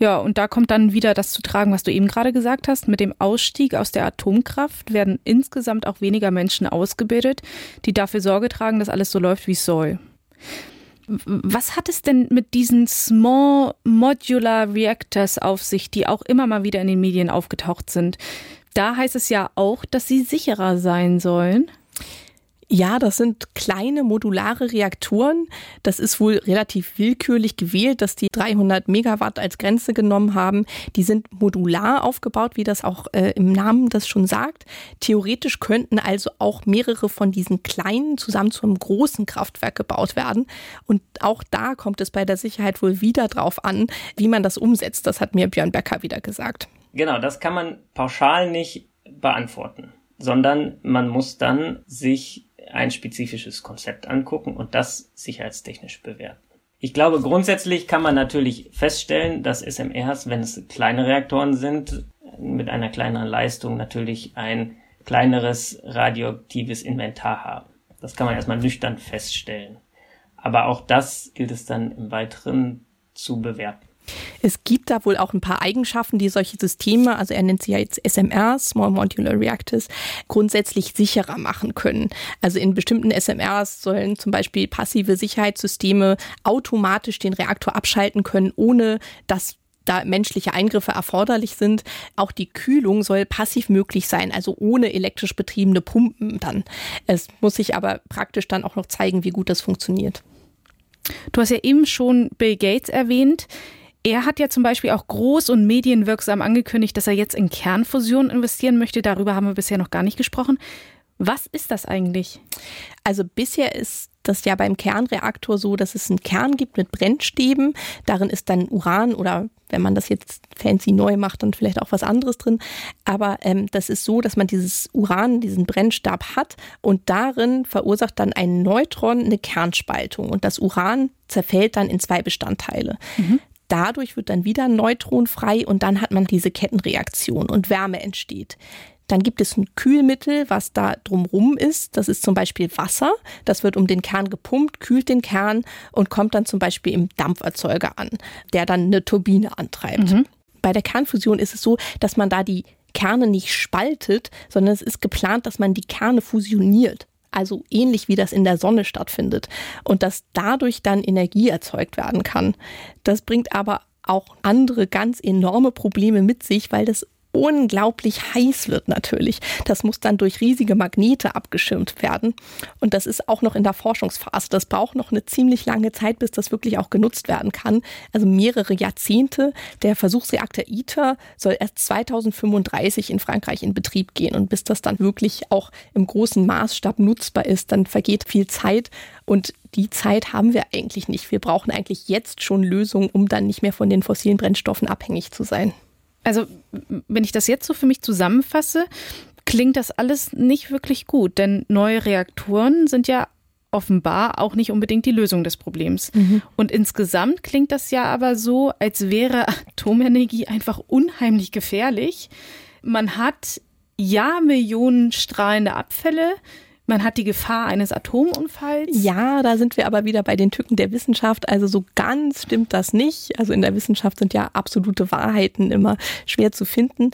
Speaker 6: Ja, und da kommt dann wieder das zu tragen, was du eben gerade gesagt hast. Mit dem Ausstieg aus der Atomkraft werden insgesamt auch weniger Menschen ausgebildet, die dafür Sorge tragen, dass alles so läuft, wie es soll. Was hat es denn mit diesen Small Modular Reactors auf sich, die auch immer mal wieder in den Medien aufgetaucht sind? Da heißt es ja auch, dass sie sicherer sein sollen.
Speaker 8: Ja, das sind kleine modulare Reaktoren. Das ist wohl relativ willkürlich gewählt, dass die 300 Megawatt als Grenze genommen haben. Die sind modular aufgebaut, wie das auch äh, im Namen das schon sagt. Theoretisch könnten also auch mehrere von diesen kleinen zusammen zu einem großen Kraftwerk gebaut werden. Und auch da kommt es bei der Sicherheit wohl wieder drauf an, wie man das umsetzt. Das hat mir Björn Becker wieder gesagt.
Speaker 12: Genau, das kann man pauschal nicht beantworten, sondern man muss dann sich ein spezifisches Konzept angucken und das sicherheitstechnisch bewerten. Ich glaube, grundsätzlich kann man natürlich feststellen, dass SMRs, wenn es kleine Reaktoren sind, mit einer kleineren Leistung natürlich ein kleineres radioaktives Inventar haben. Das kann man erstmal nüchtern feststellen. Aber auch das gilt es dann im Weiteren zu bewerten.
Speaker 8: Es gibt da wohl auch ein paar Eigenschaften, die solche Systeme, also er nennt sie ja jetzt SMRs, Small Modular Reactors, grundsätzlich sicherer machen können. Also in bestimmten SMRs sollen zum Beispiel passive Sicherheitssysteme automatisch den Reaktor abschalten können, ohne dass da menschliche Eingriffe erforderlich sind. Auch die Kühlung soll passiv möglich sein, also ohne elektrisch betriebene Pumpen dann. Es muss sich aber praktisch dann auch noch zeigen, wie gut das funktioniert.
Speaker 6: Du hast ja eben schon Bill Gates erwähnt. Er hat ja zum Beispiel auch groß und medienwirksam angekündigt, dass er jetzt in Kernfusion investieren möchte. Darüber haben wir bisher noch gar nicht gesprochen. Was ist das eigentlich?
Speaker 8: Also bisher ist das ja beim Kernreaktor so, dass es einen Kern gibt mit Brennstäben. Darin ist dann Uran oder wenn man das jetzt fancy neu macht, dann vielleicht auch was anderes drin. Aber ähm, das ist so, dass man dieses Uran, diesen Brennstab hat und darin verursacht dann ein Neutron eine Kernspaltung und das Uran zerfällt dann in zwei Bestandteile. Mhm. Dadurch wird dann wieder ein Neutron frei und dann hat man diese Kettenreaktion und Wärme entsteht. Dann gibt es ein Kühlmittel, was da drumrum ist. Das ist zum Beispiel Wasser. Das wird um den Kern gepumpt, kühlt den Kern und kommt dann zum Beispiel im Dampferzeuger an, der dann eine Turbine antreibt. Mhm. Bei der Kernfusion ist es so, dass man da die Kerne nicht spaltet, sondern es ist geplant, dass man die Kerne fusioniert also ähnlich wie das in der Sonne stattfindet und dass dadurch dann Energie erzeugt werden kann. Das bringt aber auch andere ganz enorme Probleme mit sich, weil das unglaublich heiß wird natürlich. Das muss dann durch riesige Magnete abgeschirmt werden. Und das ist auch noch in der Forschungsphase. Das braucht noch eine ziemlich lange Zeit, bis das wirklich auch genutzt werden kann. Also mehrere Jahrzehnte. Der Versuchsreaktor ITER soll erst 2035 in Frankreich in Betrieb gehen. Und bis das dann wirklich auch im großen Maßstab nutzbar ist, dann vergeht viel Zeit. Und die Zeit haben wir eigentlich nicht. Wir brauchen eigentlich jetzt schon Lösungen, um dann nicht mehr von den fossilen Brennstoffen abhängig zu sein.
Speaker 6: Also, wenn ich das jetzt so für mich zusammenfasse, klingt das alles nicht wirklich gut, denn neue Reaktoren sind ja offenbar auch nicht unbedingt die Lösung des Problems. Mhm. Und insgesamt klingt das ja aber so, als wäre Atomenergie einfach unheimlich gefährlich. Man hat ja Millionen strahlende Abfälle, man hat die Gefahr eines Atomunfalls.
Speaker 8: Ja, da sind wir aber wieder bei den Tücken der Wissenschaft. Also so ganz stimmt das nicht. Also in der Wissenschaft sind ja absolute Wahrheiten immer schwer zu finden.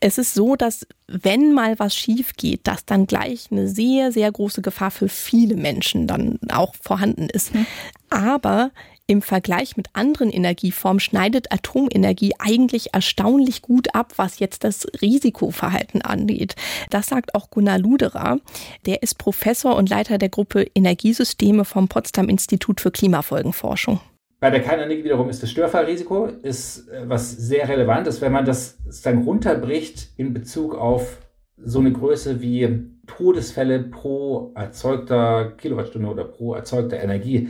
Speaker 8: Es ist so, dass wenn mal was schief geht, dass dann gleich eine sehr, sehr große Gefahr für viele Menschen dann auch vorhanden ist. Mhm. Aber im Vergleich mit anderen Energieformen schneidet Atomenergie eigentlich erstaunlich gut ab, was jetzt das Risikoverhalten angeht. Das sagt auch Gunnar Luderer. Der ist Professor und Leiter der Gruppe Energiesysteme vom Potsdam Institut für Klimafolgenforschung.
Speaker 13: Bei der Kernenergie wiederum ist das Störfallrisiko ist äh, was sehr relevant ist, wenn man das dann runterbricht in Bezug auf so eine Größe wie Todesfälle pro erzeugter Kilowattstunde oder pro erzeugter Energie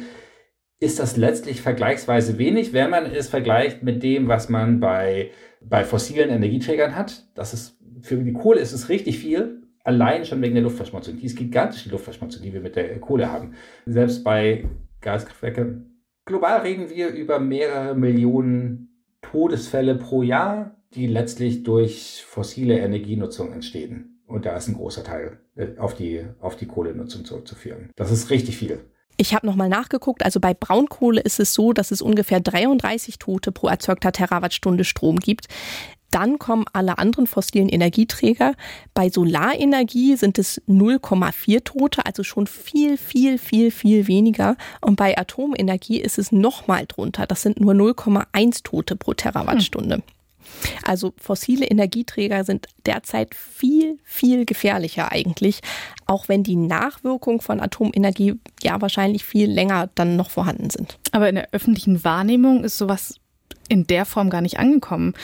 Speaker 13: ist das letztlich vergleichsweise wenig, wenn man es vergleicht mit dem, was man bei, bei fossilen Energieträgern hat. Das ist, für die Kohle ist es richtig viel, allein schon wegen der Luftverschmutzung. Die ist gigantisch, die Luftverschmutzung, die wir mit der Kohle haben. Selbst bei Gaskraftwerken. Global reden wir über mehrere Millionen Todesfälle pro Jahr, die letztlich durch fossile Energienutzung entstehen. Und da ist ein großer Teil äh, auf die, auf die Kohlenutzung zurückzuführen. Das ist richtig viel.
Speaker 8: Ich habe nochmal nachgeguckt, also bei Braunkohle ist es so, dass es ungefähr 33 Tote pro erzeugter Terawattstunde Strom gibt. Dann kommen alle anderen fossilen Energieträger. Bei Solarenergie sind es 0,4 Tote, also schon viel, viel, viel, viel weniger. Und bei Atomenergie ist es nochmal drunter. Das sind nur 0,1 Tote pro Terawattstunde. Hm. Also fossile Energieträger sind derzeit viel, viel gefährlicher eigentlich, auch wenn die Nachwirkungen von Atomenergie ja wahrscheinlich viel länger dann noch vorhanden sind.
Speaker 6: Aber in der öffentlichen Wahrnehmung ist sowas in der Form gar nicht angekommen.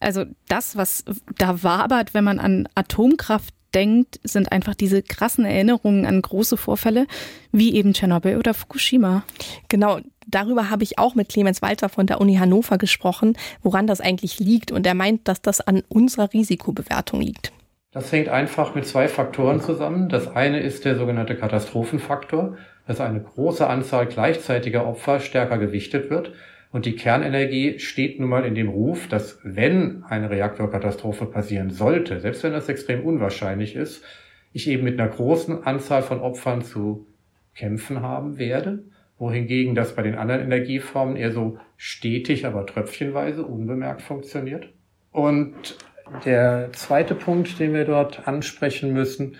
Speaker 6: Also das, was da wabert, wenn man an Atomkraft denkt, sind einfach diese krassen Erinnerungen an große Vorfälle, wie eben Tschernobyl oder Fukushima.
Speaker 8: Genau, darüber habe ich auch mit Clemens Walter von der Uni Hannover gesprochen, woran das eigentlich liegt. Und er meint, dass das an unserer Risikobewertung liegt.
Speaker 10: Das hängt einfach mit zwei Faktoren zusammen. Das eine ist der sogenannte Katastrophenfaktor, dass eine große Anzahl gleichzeitiger Opfer stärker gewichtet wird. Und die Kernenergie steht nun mal in dem Ruf, dass wenn eine Reaktorkatastrophe passieren sollte, selbst wenn das extrem unwahrscheinlich ist, ich eben mit einer großen Anzahl von Opfern zu kämpfen haben werde, wohingegen das bei den anderen Energieformen eher so stetig, aber tröpfchenweise unbemerkt funktioniert. Und der zweite Punkt, den wir dort ansprechen müssen,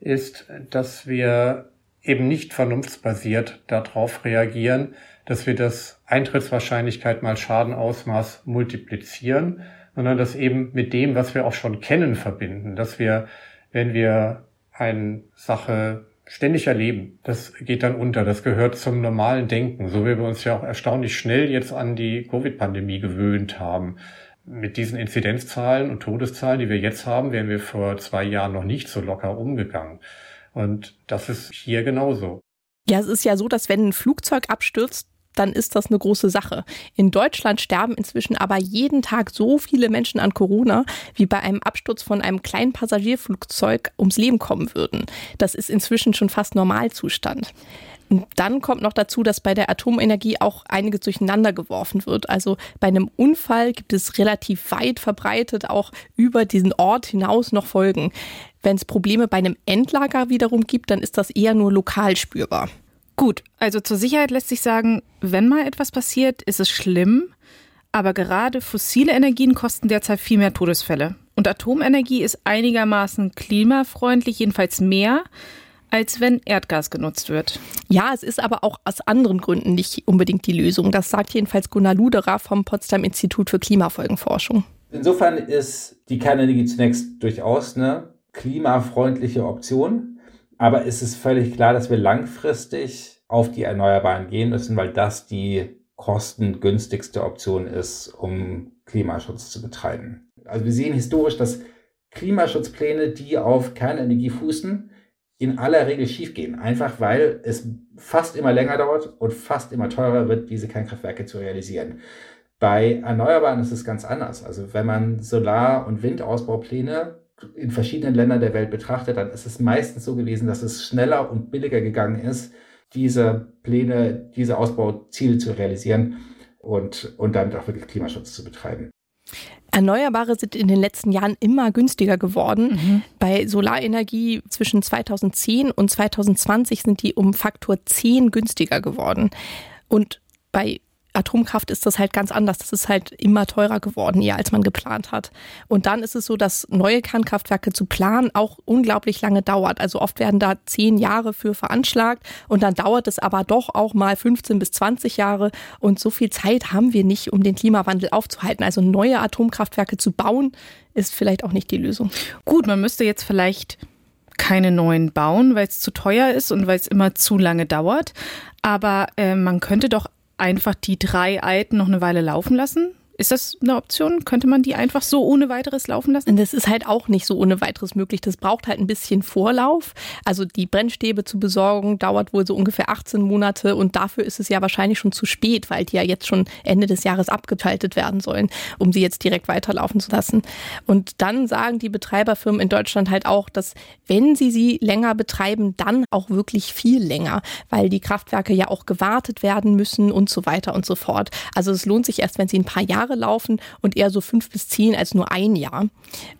Speaker 10: ist, dass wir eben nicht vernunftsbasiert darauf reagieren, dass wir das Eintrittswahrscheinlichkeit mal Schadenausmaß multiplizieren, sondern das eben mit dem, was wir auch schon kennen, verbinden. Dass wir, wenn wir eine Sache ständig erleben, das geht dann unter. Das gehört zum normalen Denken, so wie wir uns ja auch erstaunlich schnell jetzt an die Covid-Pandemie gewöhnt haben. Mit diesen Inzidenzzahlen und Todeszahlen, die wir jetzt haben, wären wir vor zwei Jahren noch nicht so locker umgegangen. Und das ist hier genauso.
Speaker 8: Ja, es ist ja so, dass wenn ein Flugzeug abstürzt, dann ist das eine große Sache. In Deutschland sterben inzwischen aber jeden Tag so viele Menschen an Corona, wie bei einem Absturz von einem kleinen Passagierflugzeug ums Leben kommen würden. Das ist inzwischen schon fast Normalzustand. Dann kommt noch dazu, dass bei der Atomenergie auch einiges durcheinander geworfen wird. Also bei einem Unfall gibt es relativ weit verbreitet auch über diesen Ort hinaus noch Folgen. Wenn es Probleme bei einem Endlager wiederum gibt, dann ist das eher nur lokal spürbar.
Speaker 6: Gut, also zur Sicherheit lässt sich sagen, wenn mal etwas passiert, ist es schlimm, aber gerade fossile Energien kosten derzeit viel mehr Todesfälle. Und Atomenergie ist einigermaßen klimafreundlich, jedenfalls mehr, als wenn Erdgas genutzt wird.
Speaker 8: Ja, es ist aber auch aus anderen Gründen nicht unbedingt die Lösung. Das sagt jedenfalls Gunnar Luderer vom Potsdam Institut für Klimafolgenforschung.
Speaker 13: Insofern ist die Kernenergie zunächst durchaus eine klimafreundliche Option. Aber es ist völlig klar, dass wir langfristig auf die Erneuerbaren gehen müssen, weil das die kostengünstigste Option ist, um Klimaschutz zu betreiben. Also wir sehen historisch, dass Klimaschutzpläne, die auf Kernenergie fußen, in aller Regel schiefgehen. Einfach weil es fast immer länger dauert und fast immer teurer wird, diese Kernkraftwerke zu realisieren. Bei Erneuerbaren ist es ganz anders. Also wenn man Solar- und Windausbaupläne in verschiedenen Ländern der Welt betrachtet, dann ist es meistens so gewesen, dass es schneller und billiger gegangen ist, diese Pläne, diese Ausbauziele zu realisieren und, und damit auch wirklich Klimaschutz zu betreiben.
Speaker 8: Erneuerbare sind in den letzten Jahren immer günstiger geworden. Mhm. Bei Solarenergie zwischen 2010 und 2020 sind die um Faktor 10 günstiger geworden. Und bei Atomkraft ist das halt ganz anders. Das ist halt immer teurer geworden, eher als man geplant hat. Und dann ist es so, dass neue Kernkraftwerke zu planen auch unglaublich lange dauert. Also oft werden da zehn Jahre für veranschlagt und dann dauert es aber doch auch mal 15 bis 20 Jahre. Und so viel Zeit haben wir nicht, um den Klimawandel aufzuhalten. Also neue Atomkraftwerke zu bauen, ist vielleicht auch nicht die Lösung.
Speaker 6: Gut, man müsste jetzt vielleicht keine neuen bauen, weil es zu teuer ist und weil es immer zu lange dauert. Aber äh, man könnte doch einfach die drei alten noch eine Weile laufen lassen? Ist das eine Option? Könnte man die einfach so ohne weiteres laufen lassen?
Speaker 8: Das ist halt auch nicht so ohne weiteres möglich. Das braucht halt ein bisschen Vorlauf. Also die Brennstäbe zu besorgen dauert wohl so ungefähr 18 Monate und dafür ist es ja wahrscheinlich schon zu spät, weil die ja jetzt schon Ende des Jahres abgeschaltet werden sollen, um sie jetzt direkt weiterlaufen zu lassen. Und dann sagen die Betreiberfirmen in Deutschland halt auch, dass wenn sie sie länger betreiben, dann auch wirklich viel länger, weil die Kraftwerke ja auch gewartet werden müssen und so weiter und so fort. Also es lohnt sich erst, wenn sie ein paar Jahre Jahre laufen und eher so fünf bis zehn als nur ein Jahr.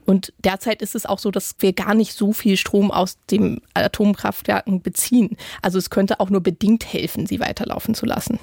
Speaker 8: Und derzeit ist es auch so, dass wir gar nicht so viel Strom aus den Atomkraftwerken beziehen. Also es könnte auch nur bedingt helfen, sie weiterlaufen zu lassen.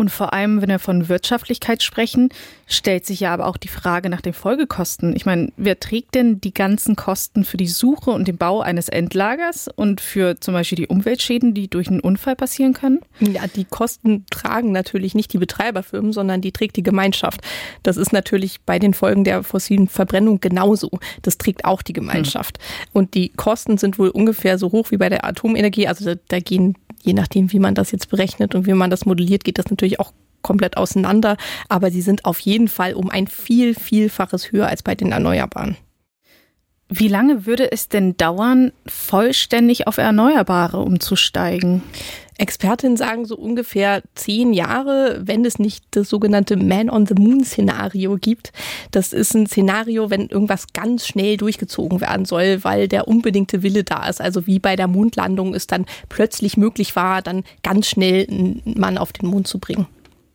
Speaker 6: Und vor allem, wenn wir von Wirtschaftlichkeit sprechen, stellt sich ja aber auch die Frage nach den Folgekosten. Ich meine, wer trägt denn die ganzen Kosten für die Suche und den Bau eines Endlagers und für zum Beispiel die Umweltschäden, die durch einen Unfall passieren können?
Speaker 8: Ja, die Kosten tragen natürlich nicht die Betreiberfirmen, sondern die trägt die Gemeinschaft. Das ist natürlich bei den Folgen der fossilen Verbrennung genauso. Das trägt auch die Gemeinschaft. Hm. Und die Kosten sind wohl ungefähr so hoch wie bei der Atomenergie. Also da, da gehen je nachdem, wie man das jetzt berechnet und wie man das modelliert, geht das natürlich auch komplett auseinander. Aber sie sind auf jeden Fall um ein viel, vielfaches höher als bei den Erneuerbaren.
Speaker 6: Wie lange würde es denn dauern, vollständig auf Erneuerbare umzusteigen?
Speaker 8: Expertinnen sagen so ungefähr zehn Jahre, wenn es nicht das sogenannte Man-on-the-Moon-Szenario gibt. Das ist ein Szenario, wenn irgendwas ganz schnell durchgezogen werden soll, weil der unbedingte Wille da ist. Also wie bei der Mondlandung es dann plötzlich möglich war, dann ganz schnell einen Mann auf den Mond zu bringen.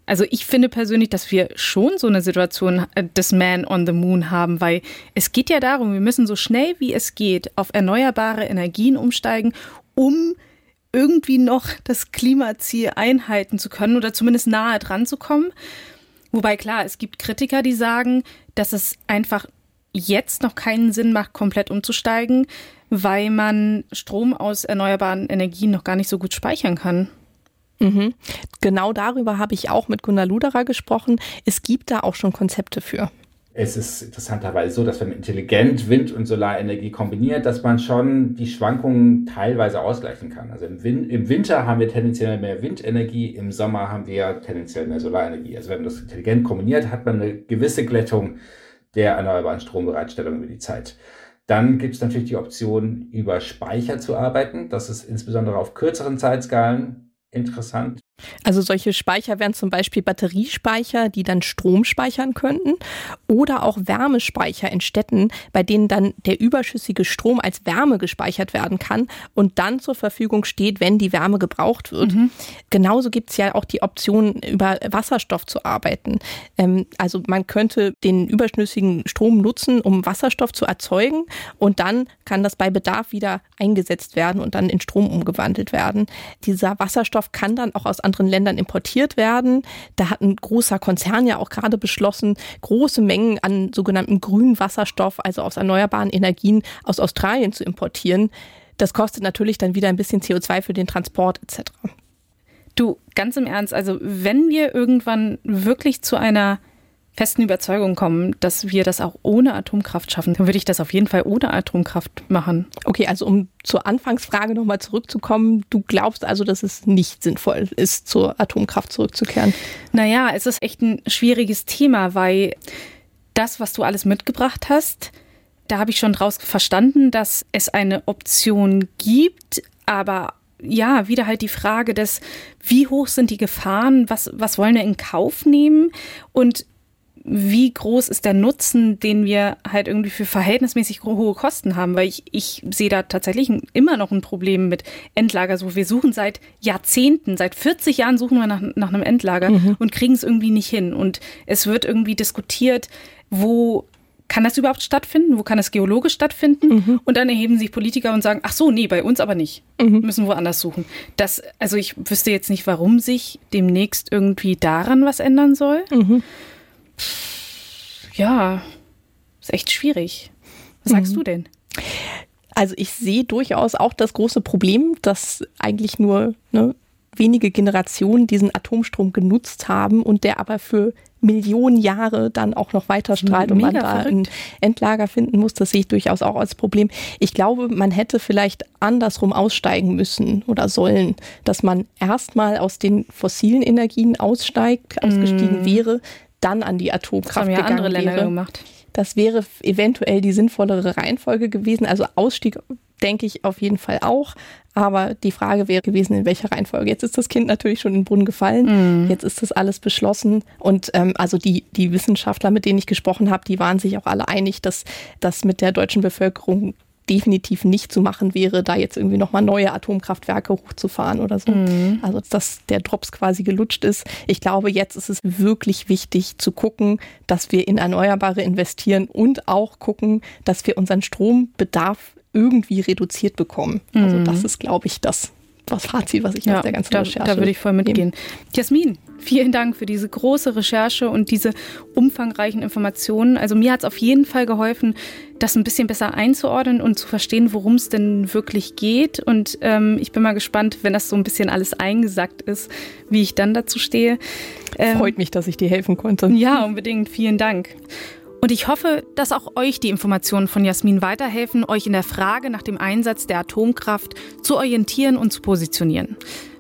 Speaker 6: Also ich finde persönlich, dass wir schon so eine Situation äh, des Man on the Moon haben, weil es geht ja darum, wir müssen so schnell wie es geht auf erneuerbare Energien umsteigen, um irgendwie noch das Klimaziel einhalten zu können oder zumindest nahe dran zu kommen. Wobei klar, es gibt Kritiker, die sagen, dass es einfach jetzt noch keinen Sinn macht, komplett umzusteigen, weil man Strom aus erneuerbaren Energien noch gar nicht so gut speichern kann.
Speaker 8: Mhm. Genau darüber habe ich auch mit Gunnar Luderer gesprochen. Es gibt da auch schon Konzepte für.
Speaker 13: Es ist interessanterweise so, dass wenn man intelligent Wind- und Solarenergie kombiniert, dass man schon die Schwankungen teilweise ausgleichen kann. Also im, Win im Winter haben wir tendenziell mehr Windenergie, im Sommer haben wir tendenziell mehr Solarenergie. Also wenn man das intelligent kombiniert, hat man eine gewisse Glättung der erneuerbaren Strombereitstellung über die Zeit. Dann gibt es natürlich die Option, über Speicher zu arbeiten. Das ist insbesondere auf kürzeren Zeitskalen interessant.
Speaker 8: Also solche Speicher wären zum Beispiel Batteriespeicher, die dann Strom speichern könnten oder auch Wärmespeicher in Städten, bei denen dann der überschüssige Strom als Wärme gespeichert werden kann und dann zur Verfügung steht, wenn die Wärme gebraucht wird. Mhm. Genauso gibt es ja auch die Option, über Wasserstoff zu arbeiten. Ähm, also man könnte den überschüssigen Strom nutzen, um Wasserstoff zu erzeugen und dann kann das bei Bedarf wieder eingesetzt werden und dann in Strom umgewandelt werden. Dieser Wasserstoff kann dann auch aus anderen Ländern importiert werden. Da hat ein großer Konzern ja auch gerade beschlossen, große Mengen an sogenanntem grünen Wasserstoff, also aus erneuerbaren Energien aus Australien zu importieren. Das kostet natürlich dann wieder ein bisschen CO2 für den Transport etc.
Speaker 6: Du, ganz im Ernst, also wenn wir irgendwann wirklich zu einer festen Überzeugung kommen, dass wir das auch ohne Atomkraft schaffen, dann würde ich das auf jeden Fall ohne Atomkraft machen.
Speaker 8: Okay, also um zur Anfangsfrage nochmal zurückzukommen, du glaubst also, dass es nicht sinnvoll ist, zur Atomkraft zurückzukehren?
Speaker 6: Naja, es ist echt ein schwieriges Thema, weil das, was du alles mitgebracht hast, da habe ich schon draus verstanden, dass es eine Option gibt, aber ja, wieder halt die Frage des, wie hoch sind die Gefahren, was, was wollen wir in Kauf nehmen und wie groß ist der Nutzen, den wir halt irgendwie für verhältnismäßig hohe Kosten haben, weil ich, ich sehe da tatsächlich immer noch ein Problem mit Endlager. So, wir suchen seit Jahrzehnten, seit 40 Jahren suchen wir nach, nach einem Endlager mhm. und kriegen es irgendwie nicht hin. Und es wird irgendwie diskutiert, wo kann das überhaupt stattfinden? Wo kann es geologisch stattfinden? Mhm. Und dann erheben sich Politiker und sagen, ach so, nee, bei uns aber nicht. Mhm. Müssen woanders suchen. Das, also ich wüsste jetzt nicht, warum sich demnächst irgendwie daran was ändern soll. Mhm. Ja, ist echt schwierig. Was sagst mhm. du denn?
Speaker 8: Also ich sehe durchaus auch das große Problem, dass eigentlich nur ne, wenige Generationen diesen Atomstrom genutzt haben und der aber für Millionen Jahre dann auch noch weiter strahlt und man da verrückt. ein Endlager finden muss. Das sehe ich durchaus auch als Problem. Ich glaube, man hätte vielleicht andersrum aussteigen müssen oder sollen, dass man erstmal aus den fossilen Energien aussteigt, ausgestiegen mm. wäre, dann an die Atomkraft das haben ja gegangen andere Länder wäre. gemacht. Das wäre eventuell die sinnvollere Reihenfolge gewesen. Also Ausstieg denke ich auf jeden Fall auch. Aber die Frage wäre gewesen, in welcher Reihenfolge. Jetzt ist das Kind natürlich schon in den Brunnen gefallen. Mm. Jetzt ist das alles beschlossen. Und ähm, also die, die Wissenschaftler, mit denen ich gesprochen habe, die waren sich auch alle einig, dass das mit der deutschen Bevölkerung definitiv nicht zu machen wäre, da jetzt irgendwie nochmal neue Atomkraftwerke hochzufahren oder so. Mhm. Also dass der Drops quasi gelutscht ist. Ich glaube, jetzt ist es wirklich wichtig zu gucken, dass wir in Erneuerbare investieren und auch gucken, dass wir unseren Strombedarf irgendwie reduziert bekommen. Also das mhm. ist, glaube ich, das was Fazit, was ich ja, aus der ganzen
Speaker 6: da,
Speaker 8: Recherche.
Speaker 6: Da würde ich voll mitgehen. Jasmin, vielen Dank für diese große Recherche und diese umfangreichen Informationen. Also mir hat es auf jeden Fall geholfen, das ein bisschen besser einzuordnen und zu verstehen, worum es denn wirklich geht. Und ähm, ich bin mal gespannt, wenn das so ein bisschen alles eingesackt ist, wie ich dann dazu stehe.
Speaker 8: Ähm, Freut mich, dass ich dir helfen konnte.
Speaker 6: Ja, unbedingt. Vielen Dank. Und ich hoffe, dass auch euch die Informationen von Jasmin weiterhelfen, euch in der Frage nach dem Einsatz der Atomkraft zu orientieren und zu positionieren.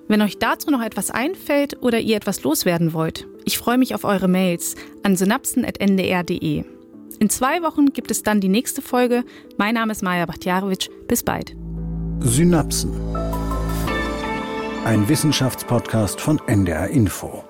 Speaker 6: Wenn euch dazu noch etwas einfällt oder ihr etwas loswerden wollt, ich freue mich auf eure Mails an synapsen.ndr.de. In zwei Wochen gibt es dann die nächste Folge. Mein Name ist Maja Bachtjarowitsch. Bis bald.
Speaker 7: Synapsen. Ein Wissenschaftspodcast von NDR Info.